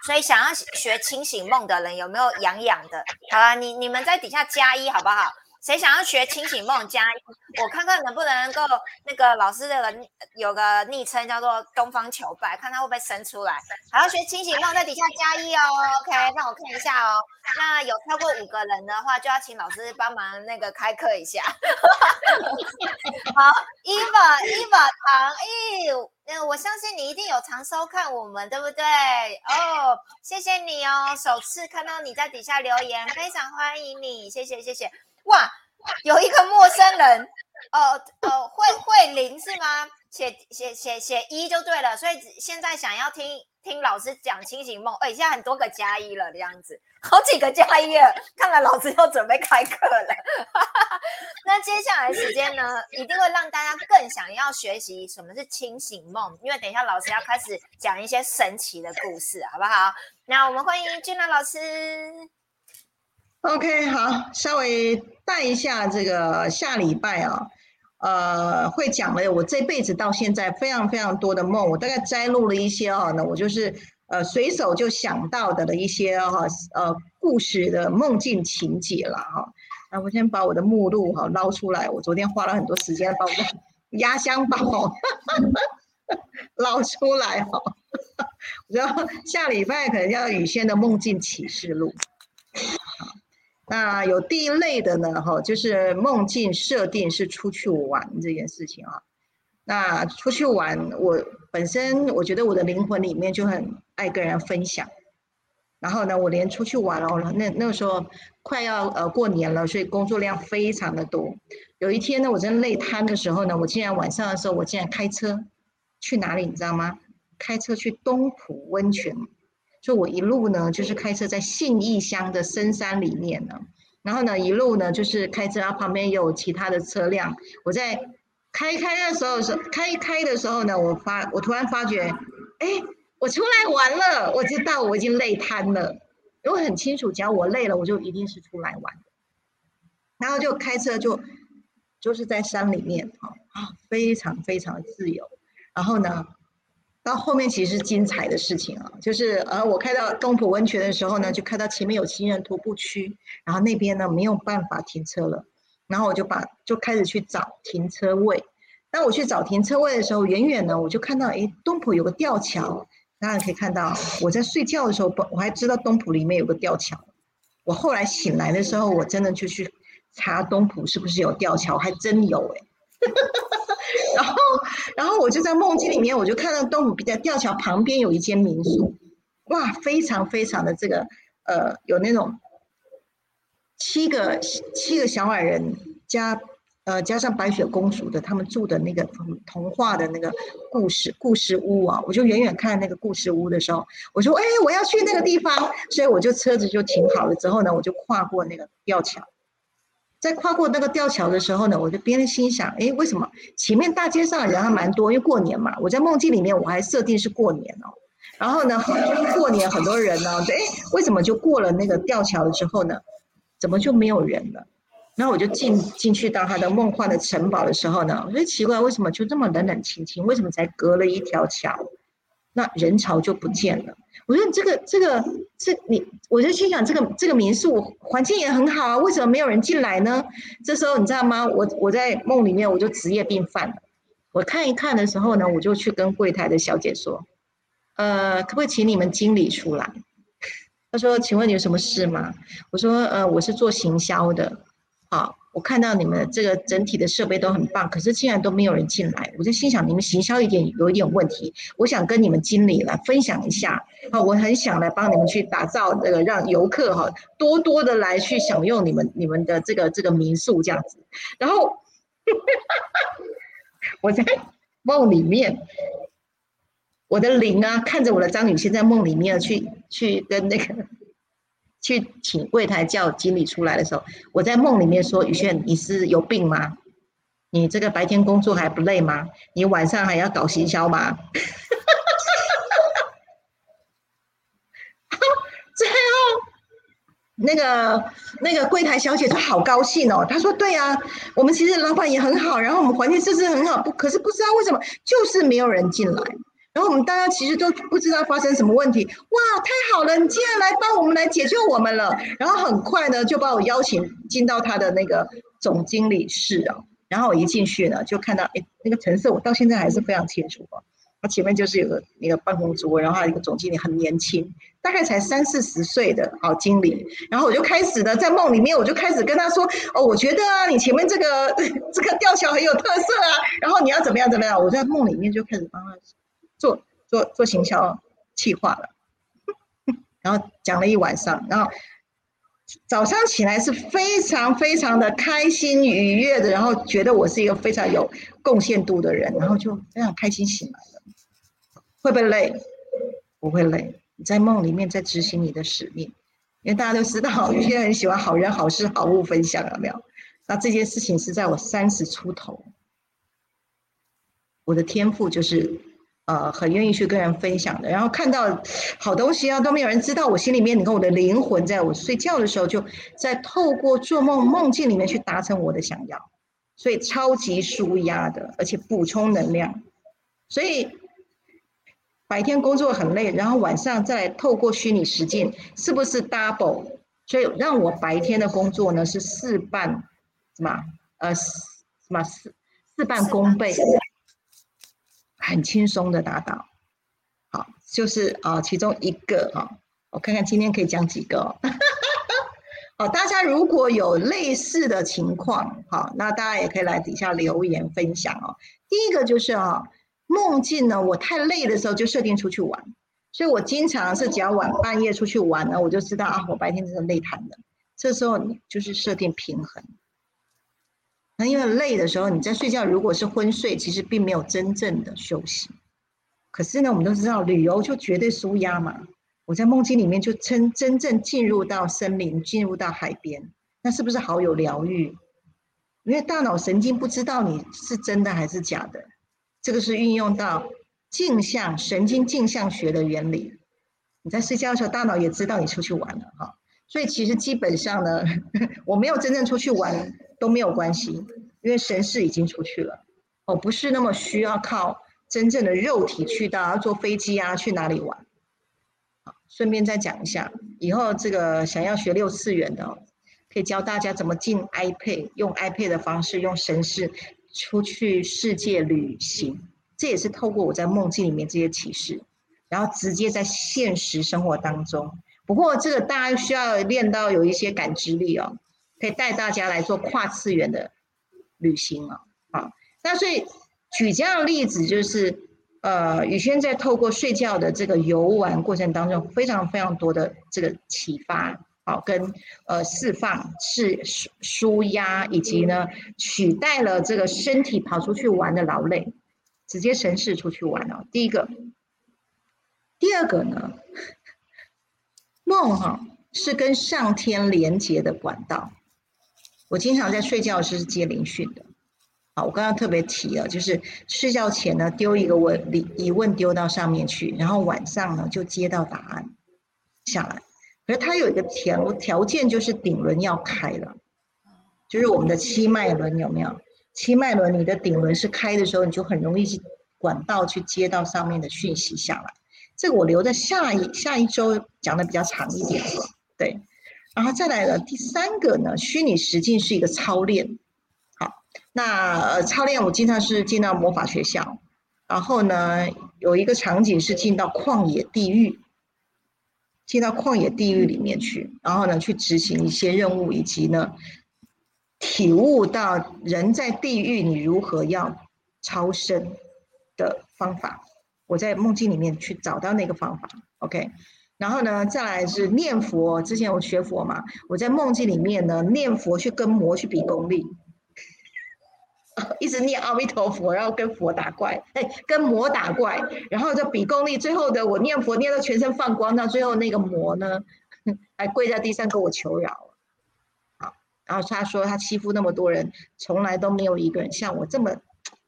所以想要学清醒梦的人有没有痒痒的？好啊，你你们在底下加一好不好？谁想要学清醒梦加一？我看看能不能够那个老师的有个昵称叫做东方求败，看他会不会生出来。还要学清醒梦，在底下加一哦。OK，让我看一下哦。那有超过五个人的话，就要请老师帮忙那个开课一下。好，Eva，Eva 唐毅，那我相信你一定有常收看我们，对不对？哦，谢谢你哦，首次看到你在底下留言，非常欢迎你，谢谢谢谢。哇，有一个陌生人，哦哦，慧慧玲是吗？写写写写一就对了，所以现在想要听听老师讲清醒梦，哎，现在很多个加一了，这样子，好几个加一了，看来老师要准备开课了。那接下来时间呢，一定会让大家更想要学习什么是清醒梦，因为等一下老师要开始讲一些神奇的故事，好不好？那我们欢迎俊南老师。OK，好，稍微带一下这个下礼拜啊。呃，会讲了我这辈子到现在非常非常多的梦，我大概摘录了一些哈，那我就是呃随手就想到的了一些哈呃故事的梦境情节了哈。那我先把我的目录哈捞出来，我昨天花了很多时间把我的压箱宝 捞出来哈。我觉得下礼拜可能要雨轩的梦境启示录。那有第一类的呢，哈，就是梦境设定是出去玩这件事情啊。那出去玩，我本身我觉得我的灵魂里面就很爱跟人分享。然后呢，我连出去玩哦，那那个时候快要呃过年了，所以工作量非常的多。有一天呢，我真累瘫的时候呢，我竟然晚上的时候，我竟然开车去哪里，你知道吗？开车去东浦温泉。就我一路呢，就是开车在信义乡的深山里面呢，然后呢，一路呢就是开车，然后旁边有其他的车辆。我在开开的时候是开开的时候呢，我发我突然发觉，哎，我出来玩了，我知道我已经累瘫了，因为很清楚，只要我累了，我就一定是出来玩。然后就开车就就是在山里面啊啊，非常非常自由。然后呢？到后面其实是精彩的事情啊，就是呃，我开到东浦温泉的时候呢，就看到前面有行人徒步区，然后那边呢没有办法停车了，然后我就把就开始去找停车位。那我去找停车位的时候，远远呢我就看到，哎，东浦有个吊桥，大家可以看到，我在睡觉的时候，我还知道东浦里面有个吊桥。我后来醒来的时候，我真的就去查东浦是不是有吊桥，还真有哎。然后，然后我就在梦境里面，我就看到东湖比较吊桥旁边有一间民宿，哇，非常非常的这个呃，有那种七个七个小矮人加呃加上白雪公主的他们住的那个童话的那个故事故事屋啊，我就远远看那个故事屋的时候，我说哎，我要去那个地方，所以我就车子就停好了之后呢，我就跨过那个吊桥。在跨过那个吊桥的时候呢，我就边心想：哎，为什么前面大街上人还蛮多？因为过年嘛。我在梦境里面我还设定是过年哦。然后呢，过年很多人呢，对，为什么就过了那个吊桥了之后呢，怎么就没有人了？然后我就进进去到他的梦幻的城堡的时候呢，我就奇怪，为什么就这么冷冷清清？为什么才隔了一条桥，那人潮就不见了？我说这个这个这你，我就心想这个这个民宿环境也很好啊，为什么没有人进来呢？这时候你知道吗？我我在梦里面我就职业病犯了。我看一看的时候呢，我就去跟柜台的小姐说：“呃，可不可以请你们经理出来？” 他说：“请问你有什么事吗？”我说：“呃，我是做行销的，好。”我看到你们这个整体的设备都很棒，可是竟然都没有人进来，我就心想你们行销一点有一点问题。我想跟你们经理来分享一下，啊，我很想来帮你们去打造这个，让游客哈多多的来去享用你们你们的这个这个民宿这样子。然后 我在梦里面，我的灵啊看着我的张雨欣在梦里面去去跟那个。去请柜台叫经理出来的时候，我在梦里面说：“宇轩，你是有病吗？你这个白天工作还不累吗？你晚上还要搞行销吗？” 最后，那个那个柜台小姐就好高兴哦，她说：“对啊，我们其实老板也很好，然后我们环境设施很好，不可是不知道为什么就是没有人进来。”然后我们大家其实都不知道发生什么问题，哇，太好了，你竟然来帮我们来解救我们了。然后很快呢，就把我邀请进到他的那个总经理室啊。然后我一进去呢，就看到哎，那个陈色我到现在还是非常清楚啊。他前面就是有个那个办公桌，然后还有一个总经理很年轻，大概才三四十岁的好经理。然后我就开始呢，在梦里面我就开始跟他说：“哦，我觉得啊，你前面这个 这个吊桥很有特色啊，然后你要怎么样怎么样。”我在梦里面就开始帮他做做做行销企划了，然后讲了一晚上，然后早上起来是非常非常的开心愉悦的，然后觉得我是一个非常有贡献度的人，然后就非常开心醒来了。会不会累？不会累。你在梦里面在执行你的使命，因为大家都知道，有些人喜欢好人好事好物分享，有没有？那这件事情是在我三十出头，我的天赋就是呃很愿意去跟人分享的。然后看到好东西啊，都没有人知道，我心里面你看我的灵魂，在我睡觉的时候就在透过做梦梦境里面去达成我的想要，所以超级舒压的，而且补充能量，所以。白天工作很累，然后晚上再透过虚拟实境，是不是 double？所以让我白天的工作呢是事半，什么？呃，什么事事半功倍，很轻松的达到。好，就是啊，其中一个哈，我看看今天可以讲几个哦。好，大家如果有类似的情况，好，那大家也可以来底下留言分享哦。第一个就是啊。梦境呢？我太累的时候就设定出去玩，所以我经常是只要晚半夜出去玩呢，我就知道啊，我白天真的累瘫了。这时候你就是设定平衡。那因为累的时候你在睡觉，如果是昏睡，其实并没有真正的休息。可是呢，我们都知道旅游就绝对舒压嘛。我在梦境里面就真真正进入到森林，进入到海边，那是不是好有疗愈？因为大脑神经不知道你是真的还是假的。这个是运用到镜像神经镜像学的原理。你在睡觉的时候，大脑也知道你出去玩了哈。所以其实基本上呢，我没有真正出去玩都没有关系，因为神识已经出去了。哦，不是那么需要靠真正的肉体去到要坐飞机啊，去哪里玩？好，顺便再讲一下，以后这个想要学六次元的，可以教大家怎么进 iPad，用 iPad 的方式，用神识。出去世界旅行，这也是透过我在梦境里面这些启示，然后直接在现实生活当中。不过这个大家需要练到有一些感知力哦，可以带大家来做跨次元的旅行哦。啊，那所以举这样的例子，就是呃，宇轩在透过睡觉的这个游玩过程当中，非常非常多的这个启发。好，跟呃释放是舒舒压，以及呢取代了这个身体跑出去玩的劳累，直接神识出去玩了。第一个，第二个呢，梦哈是跟上天连接的管道。我经常在睡觉时是接灵讯的。好，我刚刚特别提了，就是睡觉前呢丢一个问疑疑问丢到上面去，然后晚上呢就接到答案下来。可是它有一个条条件，就是顶轮要开了，就是我们的七脉轮有没有？七脉轮，你的顶轮是开的时候，你就很容易管道去接到上面的讯息下来。这个我留在下一下一周讲的比较长一点，对。然后再来了第三个呢，虚拟实境是一个操练。好，那呃操练我经常是进到魔法学校，然后呢有一个场景是进到旷野地狱。进到旷野地狱里面去，然后呢，去执行一些任务，以及呢，体悟到人在地狱你如何要超生的方法。我在梦境里面去找到那个方法，OK。然后呢，再来是念佛。之前我学佛嘛，我在梦境里面呢念佛，去跟魔去比功力。一直念阿弥陀佛，然后跟佛打怪，哎，跟魔打怪，然后就比功力。最后的我念佛念到全身放光，到最后那个魔呢，还跪在地上跟我求饶。好，然后他说他欺负那么多人，从来都没有一个人像我这么。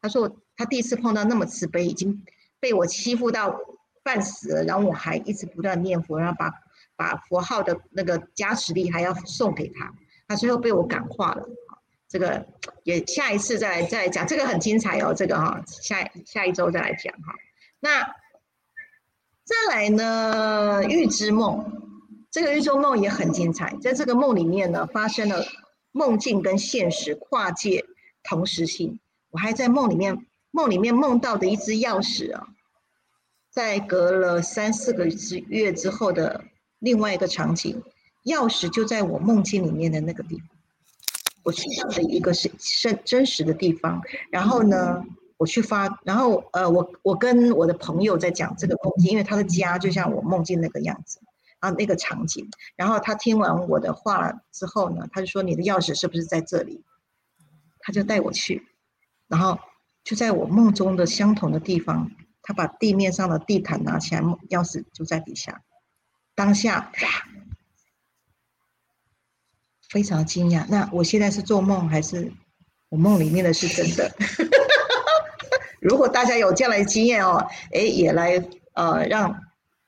他说他第一次碰到那么慈悲，已经被我欺负到半死了，然后我还一直不断念佛，然后把把佛号的那个加持力还要送给他，他最后被我感化了。这个也下一次再再讲，这个很精彩哦，这个哈下下一周再来讲哈。那再来呢，预知梦，这个预知梦也很精彩，在这个梦里面呢，发生了梦境跟现实跨界同时性。我还在梦里面梦里面梦到的一只钥匙啊，在隔了三四个月之后的另外一个场景，钥匙就在我梦境里面的那个地方，我去到了一个是真真实的地方，然后呢，我去发，然后呃，我我跟我的朋友在讲这个梦境，因为他的家就像我梦境那个样子。啊，那个场景，然后他听完我的话之后呢，他就说：“你的钥匙是不是在这里？”他就带我去，然后就在我梦中的相同的地方，他把地面上的地毯拿起来，钥匙就在底下。当下，非常惊讶。那我现在是做梦还是我梦里面的是真的？如果大家有这样的经验哦，哎，也来呃让。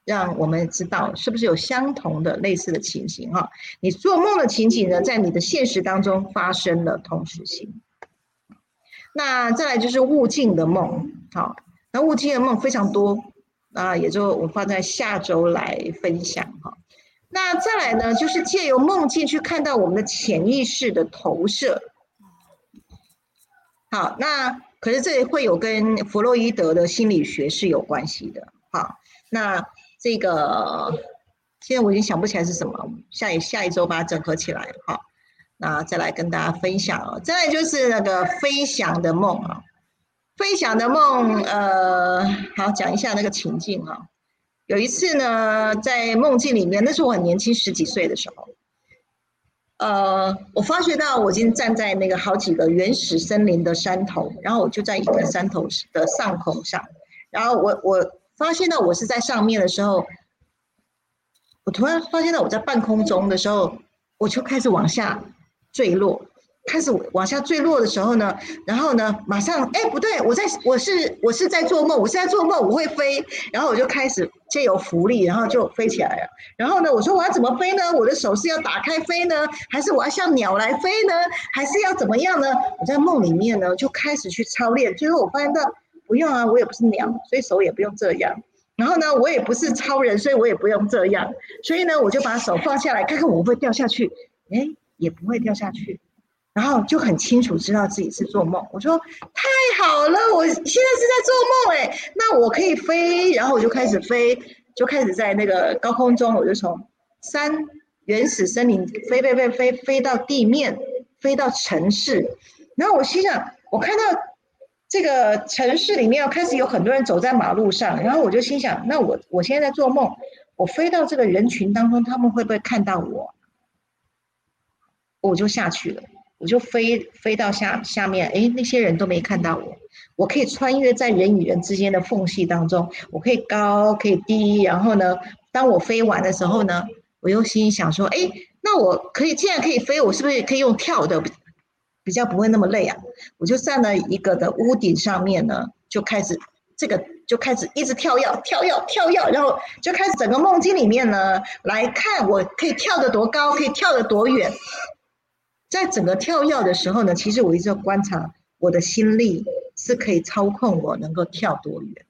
让我们知道是不是有相同的类似的情形哈？你做梦的情景呢，在你的现实当中发生了同时性。那再来就是物境的梦，好，那悟境的梦非常多，那也就我放在下周来分享哈。那再来呢，就是借由梦境去看到我们的潜意识的投射。好，那可是这会有跟弗洛伊德的心理学是有关系的，好，那。这个现在我已经想不起来是什么，下一下一周把它整合起来，好，那再来跟大家分享哦。再来就是那个飞翔的梦啊，飞翔的梦，呃，好讲一下那个情境啊。有一次呢，在梦境里面，那是我很年轻十几岁的时候，呃，我发觉到我已经站在那个好几个原始森林的山头，然后我就在一个山头的上空上，然后我我。发现到我是在上面的时候，我突然发现到我在半空中的时候，我就开始往下坠落，开始往下坠落的时候呢，然后呢，马上哎不对，我在我是我是在做梦，我是在做梦，我会飞，然后我就开始借由浮力，然后就飞起来了。然后呢，我说我要怎么飞呢？我的手是要打开飞呢，还是我要像鸟来飞呢？还是要怎么样呢？我在梦里面呢就开始去操练，最后我发现到。不用啊，我也不是鸟，所以手也不用这样。然后呢，我也不是超人，所以我也不用这样。所以呢，我就把手放下来，看看我会不会掉下去。哎，也不会掉下去。然后就很清楚知道自己是做梦。我说太好了，我现在是在做梦哎，那我可以飞。然后我就开始飞，就开始在那个高空中，我就从山原始森林飞飞飞飞飞到地面，飞到城市。然后我心想，我看到。这个城市里面开始有很多人走在马路上，然后我就心想：那我我现在在做梦，我飞到这个人群当中，他们会不会看到我？我就下去了，我就飞飞到下下面，哎，那些人都没看到我，我可以穿越在人与人之间的缝隙当中，我可以高可以低，然后呢，当我飞完的时候呢，我又心想说：哎，那我可以既然可以飞，我是不是可以用跳的？比较不会那么累啊，我就站在一个的屋顶上面呢，就开始这个就开始一直跳跃跳跃跳跃，然后就开始整个梦境里面呢来看我可以跳得多高，可以跳得多远。在整个跳跃的时候呢，其实我一直在观察我的心力是可以操控我能够跳多远。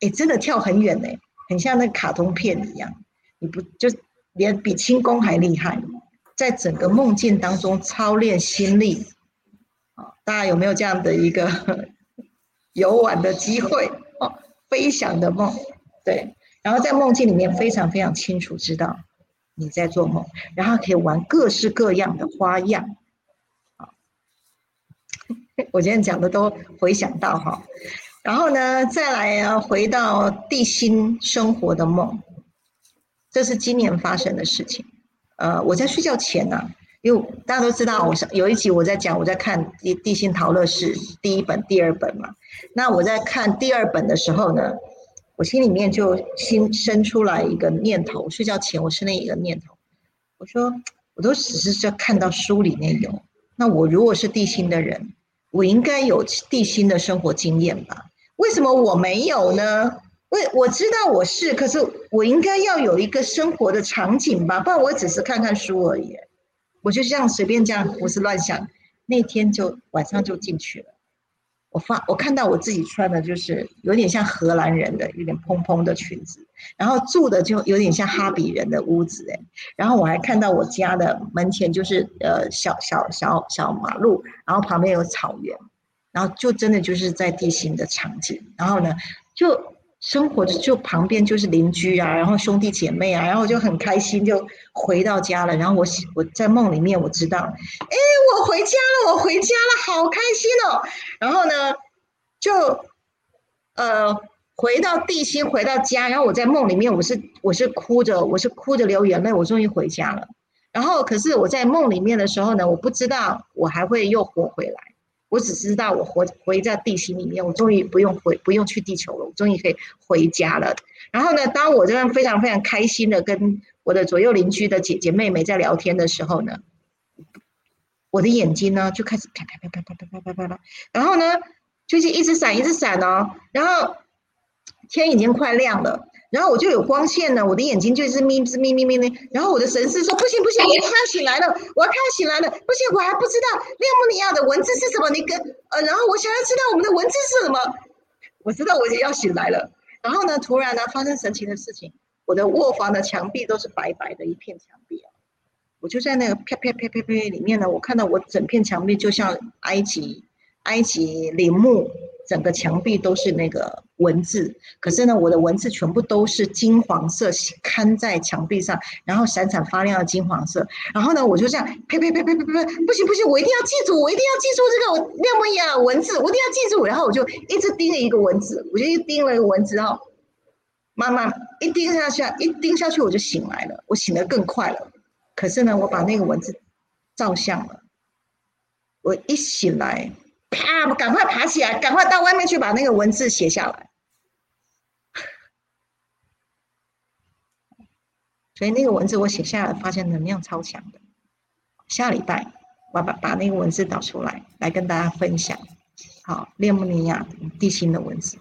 哎，真的跳很远呢，很像那卡通片一样，你不就连比轻功还厉害？在整个梦境当中操练心力。啊大家有没有这样的一个 游玩的机会？哦，飞翔的梦，对。然后在梦境里面非常非常清楚知道你在做梦，然后可以玩各式各样的花样。啊，我今天讲的都回想到哈。然后呢，再来回到地心生活的梦，这是今年发生的事情。呃，我在睡觉前呢。因为大家都知道，我有一集我在讲，我在看《地地心陶乐士》第一本、第二本嘛。那我在看第二本的时候呢，我心里面就心生出来一个念头，睡觉前我生了一个念头，我说，我都只是在看到书里面有，那我如果是地心的人，我应该有地心的生活经验吧？为什么我没有呢？为我知道我是，可是我应该要有一个生活的场景吧？不然我只是看看书而已。我就这样随便这样胡思乱想，那天就晚上就进去了。我发我看到我自己穿的就是有点像荷兰人的，有点蓬蓬的裙子，然后住的就有点像哈比人的屋子哎。然后我还看到我家的门前就是呃小小小小马路，然后旁边有草原，然后就真的就是在地形的场景。然后呢，就生活的就旁边就是邻居啊，然后兄弟姐妹啊，然后我就很开心，就回到家了。然后我我在梦里面我知道，哎，我回家了，我回家了，好开心哦。然后呢，就呃回到地心，回到家。然后我在梦里面，我是我是哭着，我是哭着流眼泪，我终于回家了。然后可是我在梦里面的时候呢，我不知道我还会又活回来。我只知道我活回在地心里面，我终于不用回不用去地球了，我终于可以回家了。然后呢，当我这样非常非常开心的跟我的左右邻居的姐姐妹妹在聊天的时候呢，我的眼睛呢就开始啪啪啪啪啪啪啪啪啪啪，然后呢就是一直闪一直闪哦，然后天已经快亮了。然后我就有光线了，我的眼睛就是眯眯眯眯眯眯。然后我的神师说：“不行不行，我快要醒来了，我要看醒来了，不行，我还不知道列姆尼亚的文字是什么。你跟呃，然后我想要知道我们的文字是什么。我知道我要醒来了。然后呢，突然呢发生神奇的事情，我的卧房的墙壁都是白白的一片墙壁啊。我就在那个啪啪啪啪啪里面呢，我看到我整片墙壁就像埃及埃及陵墓。”整个墙壁都是那个文字，可是呢，我的文字全部都是金黄色，刊在墙壁上，然后闪闪发亮的金黄色。然后呢，我就这样，呸呸呸呸呸呸，不行不行，我一定要记住，我一定要记住这个那么样的文字，我一定要记住。然后我就一直盯着一个文字，我就一盯了一个文字，然后慢慢一盯下去，一盯下去我就醒来了，我醒得更快了。可是呢，我把那个文字照相了，我一醒来。啪！赶快爬起来，赶快到外面去把那个文字写下来。所以那个文字我写下来，发现能量超强的。下礼拜我把把那个文字导出来，来跟大家分享。好，列姆尼亚地心的文字。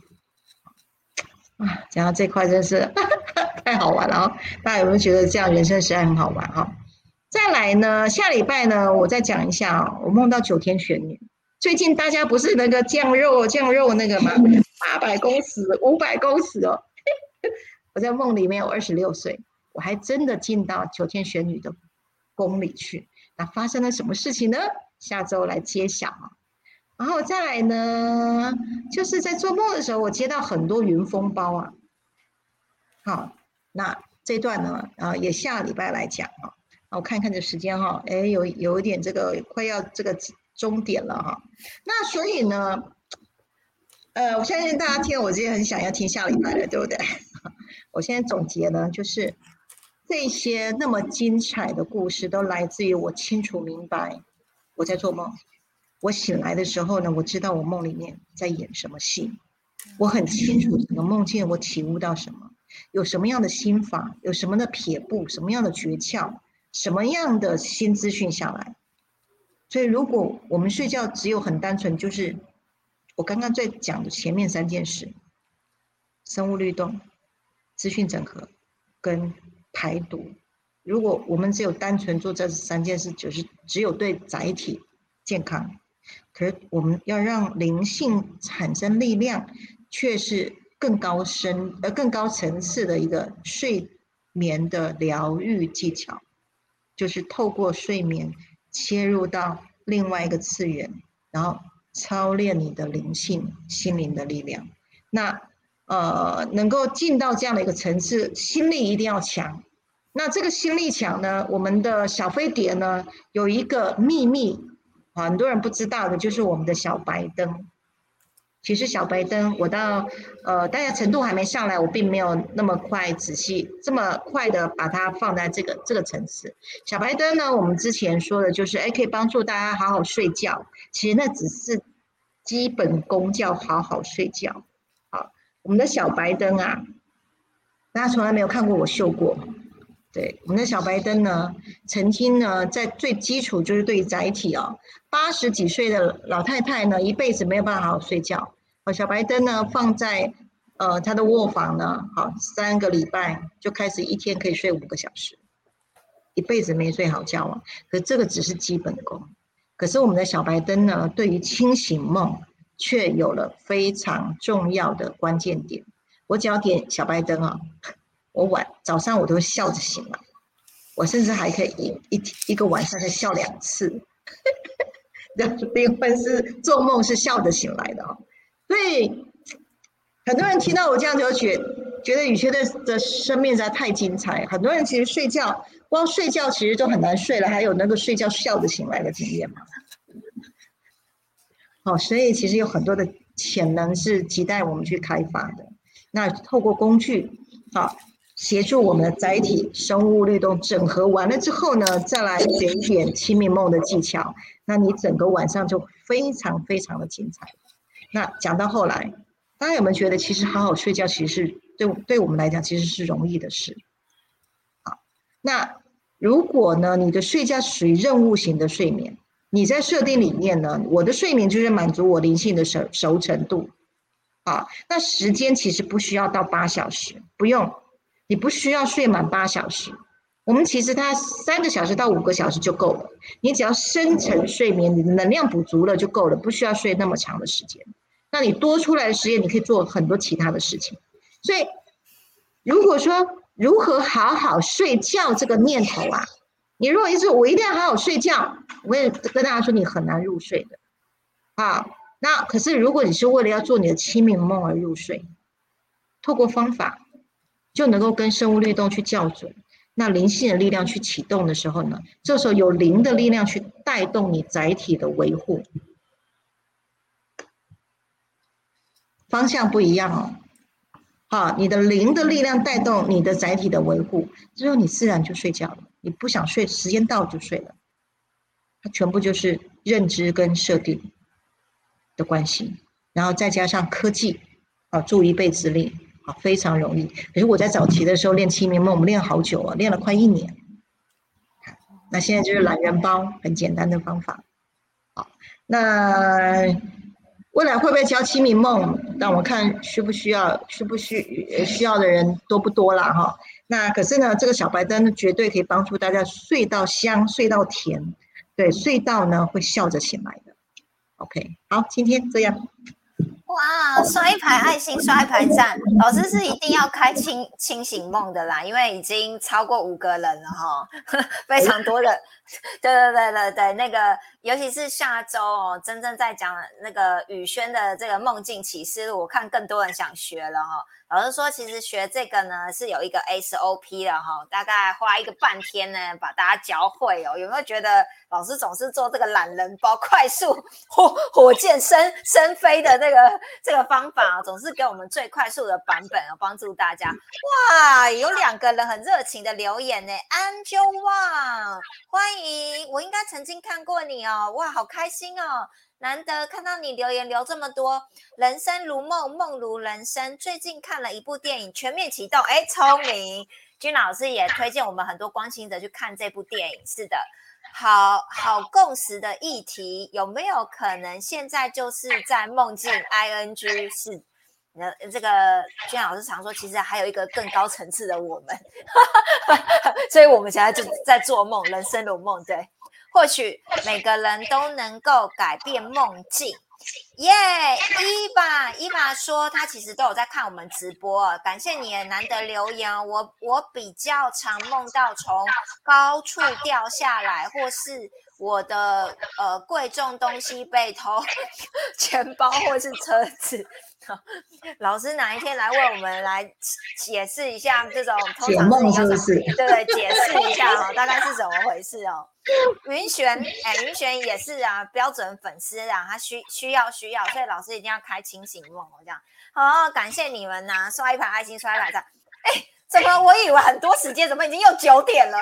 啊，讲到这块真是 太好玩了啊！大家有没有觉得这样人生实在很好玩哈？再来呢，下礼拜呢，我再讲一下啊，我梦到九天玄女。最近大家不是那个降肉降肉那个吗？八百公尺、五百公尺哦！我在梦里面，我二十六岁，我还真的进到九天玄女的宫里去。那发生了什么事情呢？下周来揭晓啊！然后再来呢，就是在做梦的时候，我接到很多云风包啊。好，那这段呢，啊，也下礼拜来讲啊。我看看这时间哈，哎，有有一点这个快要这个。终点了哈，那所以呢，呃，我相信大家听，我今天很想要听下礼拜的，对不对？我现在总结呢，就是这些那么精彩的故事，都来自于我清楚明白我在做梦。我醒来的时候呢，我知道我梦里面在演什么戏，我很清楚整个梦境我体悟到什么，有什么样的心法，有什么的撇步，什么样的诀窍，什么样的新资讯下来。所以，如果我们睡觉只有很单纯，就是我刚刚在讲的前面三件事：生物律动、资讯整合跟排毒。如果我们只有单纯做这三件事，就是只有对载体健康。可是，我们要让灵性产生力量，却是更高深、呃更高层次的一个睡眠的疗愈技巧，就是透过睡眠。切入到另外一个次元，然后操练你的灵性、心灵的力量。那呃，能够进到这样的一个层次，心力一定要强。那这个心力强呢，我们的小飞碟呢有一个秘密，很多人不知道的，就是我们的小白灯。其实小白灯，我到呃大家程度还没上来，我并没有那么快仔细这么快的把它放在这个这个层次。小白灯呢，我们之前说的就是，哎，可以帮助大家好好睡觉。其实那只是基本功，叫好好睡觉。好，我们的小白灯啊，大家从来没有看过我秀过。对，我们的小白灯呢，曾经呢，在最基础就是对于载体哦，八十几岁的老太太呢，一辈子没有办法好好睡觉。哦，小白灯呢，放在呃她的卧房呢，好三个礼拜就开始一天可以睡五个小时，一辈子没睡好觉啊。可这个只是基本功，可是我们的小白灯呢，对于清醒梦却有了非常重要的关键点。我只要点小白灯啊。我晚早上我都笑着醒来，我甚至还可以一一一个晚上再笑两次，灵魂是做梦是笑着醒来的哦。所以很多人听到我这样就觉觉得雨轩的的生命实在太精彩。很多人其实睡觉，光睡觉其实都很难睡了，还有那个睡觉笑着醒来的经验嘛。好，所以其实有很多的潜能是亟待我们去开发的。那透过工具，好协助我们的载体生物律动整合完了之后呢，再来学一点清明梦的技巧，那你整个晚上就非常非常的精彩。那讲到后来。大家有没有觉得，其实好好睡觉，其实是对对我们来讲，其实是容易的事。好，那如果呢，你的睡觉属于任务型的睡眠，你在设定里面呢，我的睡眠就是满足我灵性的熟熟成度。啊，那时间其实不需要到八小时，不用，你不需要睡满八小时。我们其实它三个小时到五个小时就够了，你只要深层睡眠，你的能量补足了就够了，不需要睡那么长的时间。那你多出来的时间，你可以做很多其他的事情。所以，如果说如何好好睡觉这个念头啊，你如果一直我一定要好好睡觉，我也跟大家说，你很难入睡的。啊，那可是如果你是为了要做你的清明梦而入睡，透过方法就能够跟生物律动去校准，那灵性的力量去启动的时候呢，这时候有灵的力量去带动你载体的维护。方向不一样哦，好，你的灵的力量带动你的载体的维护，之后你自然就睡觉了。你不想睡，时间到就睡了。它全部就是认知跟设定的关系，然后再加上科技啊，助一臂之力啊，非常容易。可是我在早期的时候练清明梦，我们练好久啊，练了快一年。那现在就是懒人包，很简单的方法。好，那。未来会不会教清明梦？让我看需不需要，需不需需要的人多不多了哈？那可是呢，这个小白灯绝对可以帮助大家睡到香，睡到甜，对，睡到呢会笑着醒来的。OK，好，今天这样。哇，刷一排爱心，刷一排赞，老师是一定要开清清醒梦的啦，因为已经超过五个人了哈，非常多人，对对对对对，那个尤其是下周哦，真正在讲那个宇轩的这个梦境启示录，我看更多人想学了哈。老师说，其实学这个呢是有一个 SOP 的哈，大概花一个半天呢，把大家教会哦。有没有觉得老师总是做这个懒人包，快速火火箭升升飞的这个这个方法，总是给我们最快速的版本哦，帮助大家。哇，有两个人很热情的留言呢，Angel Wang，欢迎，我应该曾经看过你哦，哇，好开心哦。难得看到你留言留这么多，人生如梦，梦如人生。最近看了一部电影《全面启动》，哎，聪明，君老师也推荐我们很多关心者去看这部电影。是的，好好共识的议题，有没有可能现在就是在梦境？ing 是，那，这个君老师常说，其实还有一个更高层次的我们，所以我们现在就在做梦，人生如梦，对。或许每个人都能够改变梦境，耶！伊娃，伊娃说他其实都有在看我们直播，感谢你也难得留言。哦我我比较常梦到从高处掉下来，或是我的呃贵重东西被偷，钱包或是车子。老师哪一天来为我们来解释一下这种解梦是不是？对对，解释一下哦，大概是怎么回事哦？云璇，哎，云璇也是啊，标准粉丝啊，他需需要需要，所以老师一定要开清醒梦哦，这样好，感谢你们呐，刷一排爱心，刷一排赞。哎，怎么我以为很多时间，怎么已经又九点了？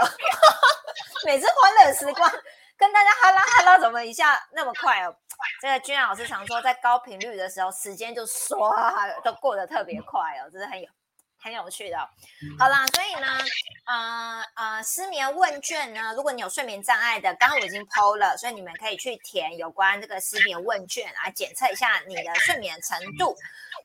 每次欢乐时光跟大家哈拉哈拉，怎么一下那么快哦？这个君老师常说，在高频率的时候，时间就唰都过得特别快哦，真是很有。很有趣的，好啦，所以呢，呃呃，失眠问卷呢，如果你有睡眠障碍的，刚刚我已经剖了，所以你们可以去填有关这个失眠问卷来检测一下你的睡眠程度。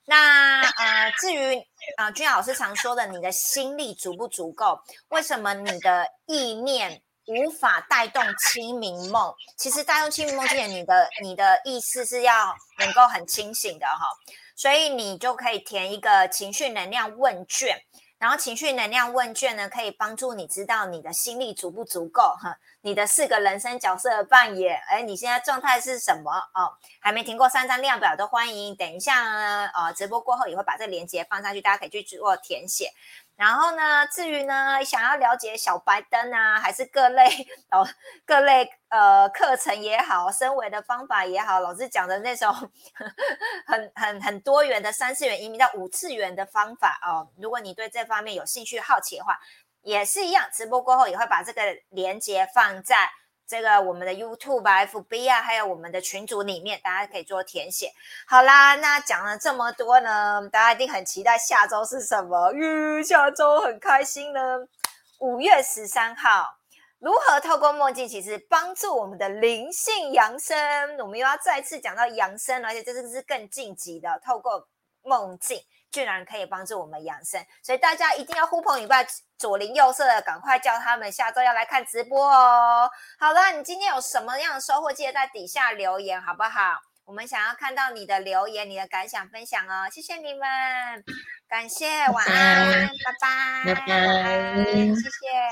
那呃，至于啊，君老师常说的，你的心力足不足够？为什么你的意念无法带动清明梦？其实带动清明梦之前，你的你的意识是要能够很清醒的哈。所以你就可以填一个情绪能量问卷，然后情绪能量问卷呢，可以帮助你知道你的心力足不足够哈，你的四个人生角色扮演，哎，你现在状态是什么哦？还没听过三张量表的欢迎，等一下呢，呃，直播过后也会把这个链接放上去，大家可以去做填写。然后呢，至于呢，想要了解小白灯啊，还是各类哦各类呃课程也好，升维的方法也好，老师讲的那种 很很很多元的三次元移民到五次元的方法哦，如果你对这方面有兴趣好奇的话，也是一样，直播过后也会把这个链接放在。这个我们的 YouTube 啊、FB 啊，还有我们的群组里面，大家可以做填写。好啦，那讲了这么多呢，大家一定很期待下周是什么？吁，下周很开心呢。五月十三号，如何透过梦境，其实帮助我们的灵性扬升？我们又要再次讲到扬升，而且这次是更晋级的，透过梦境。居然可以帮助我们养生，所以大家一定要呼朋引伴，左邻右舍的赶快叫他们下周要来看直播哦。好了，你今天有什么样的收获，记得在底下留言好不好？我们想要看到你的留言、你的感想分享哦。谢谢你们，感谢，晚安，拜拜，拜拜，谢谢。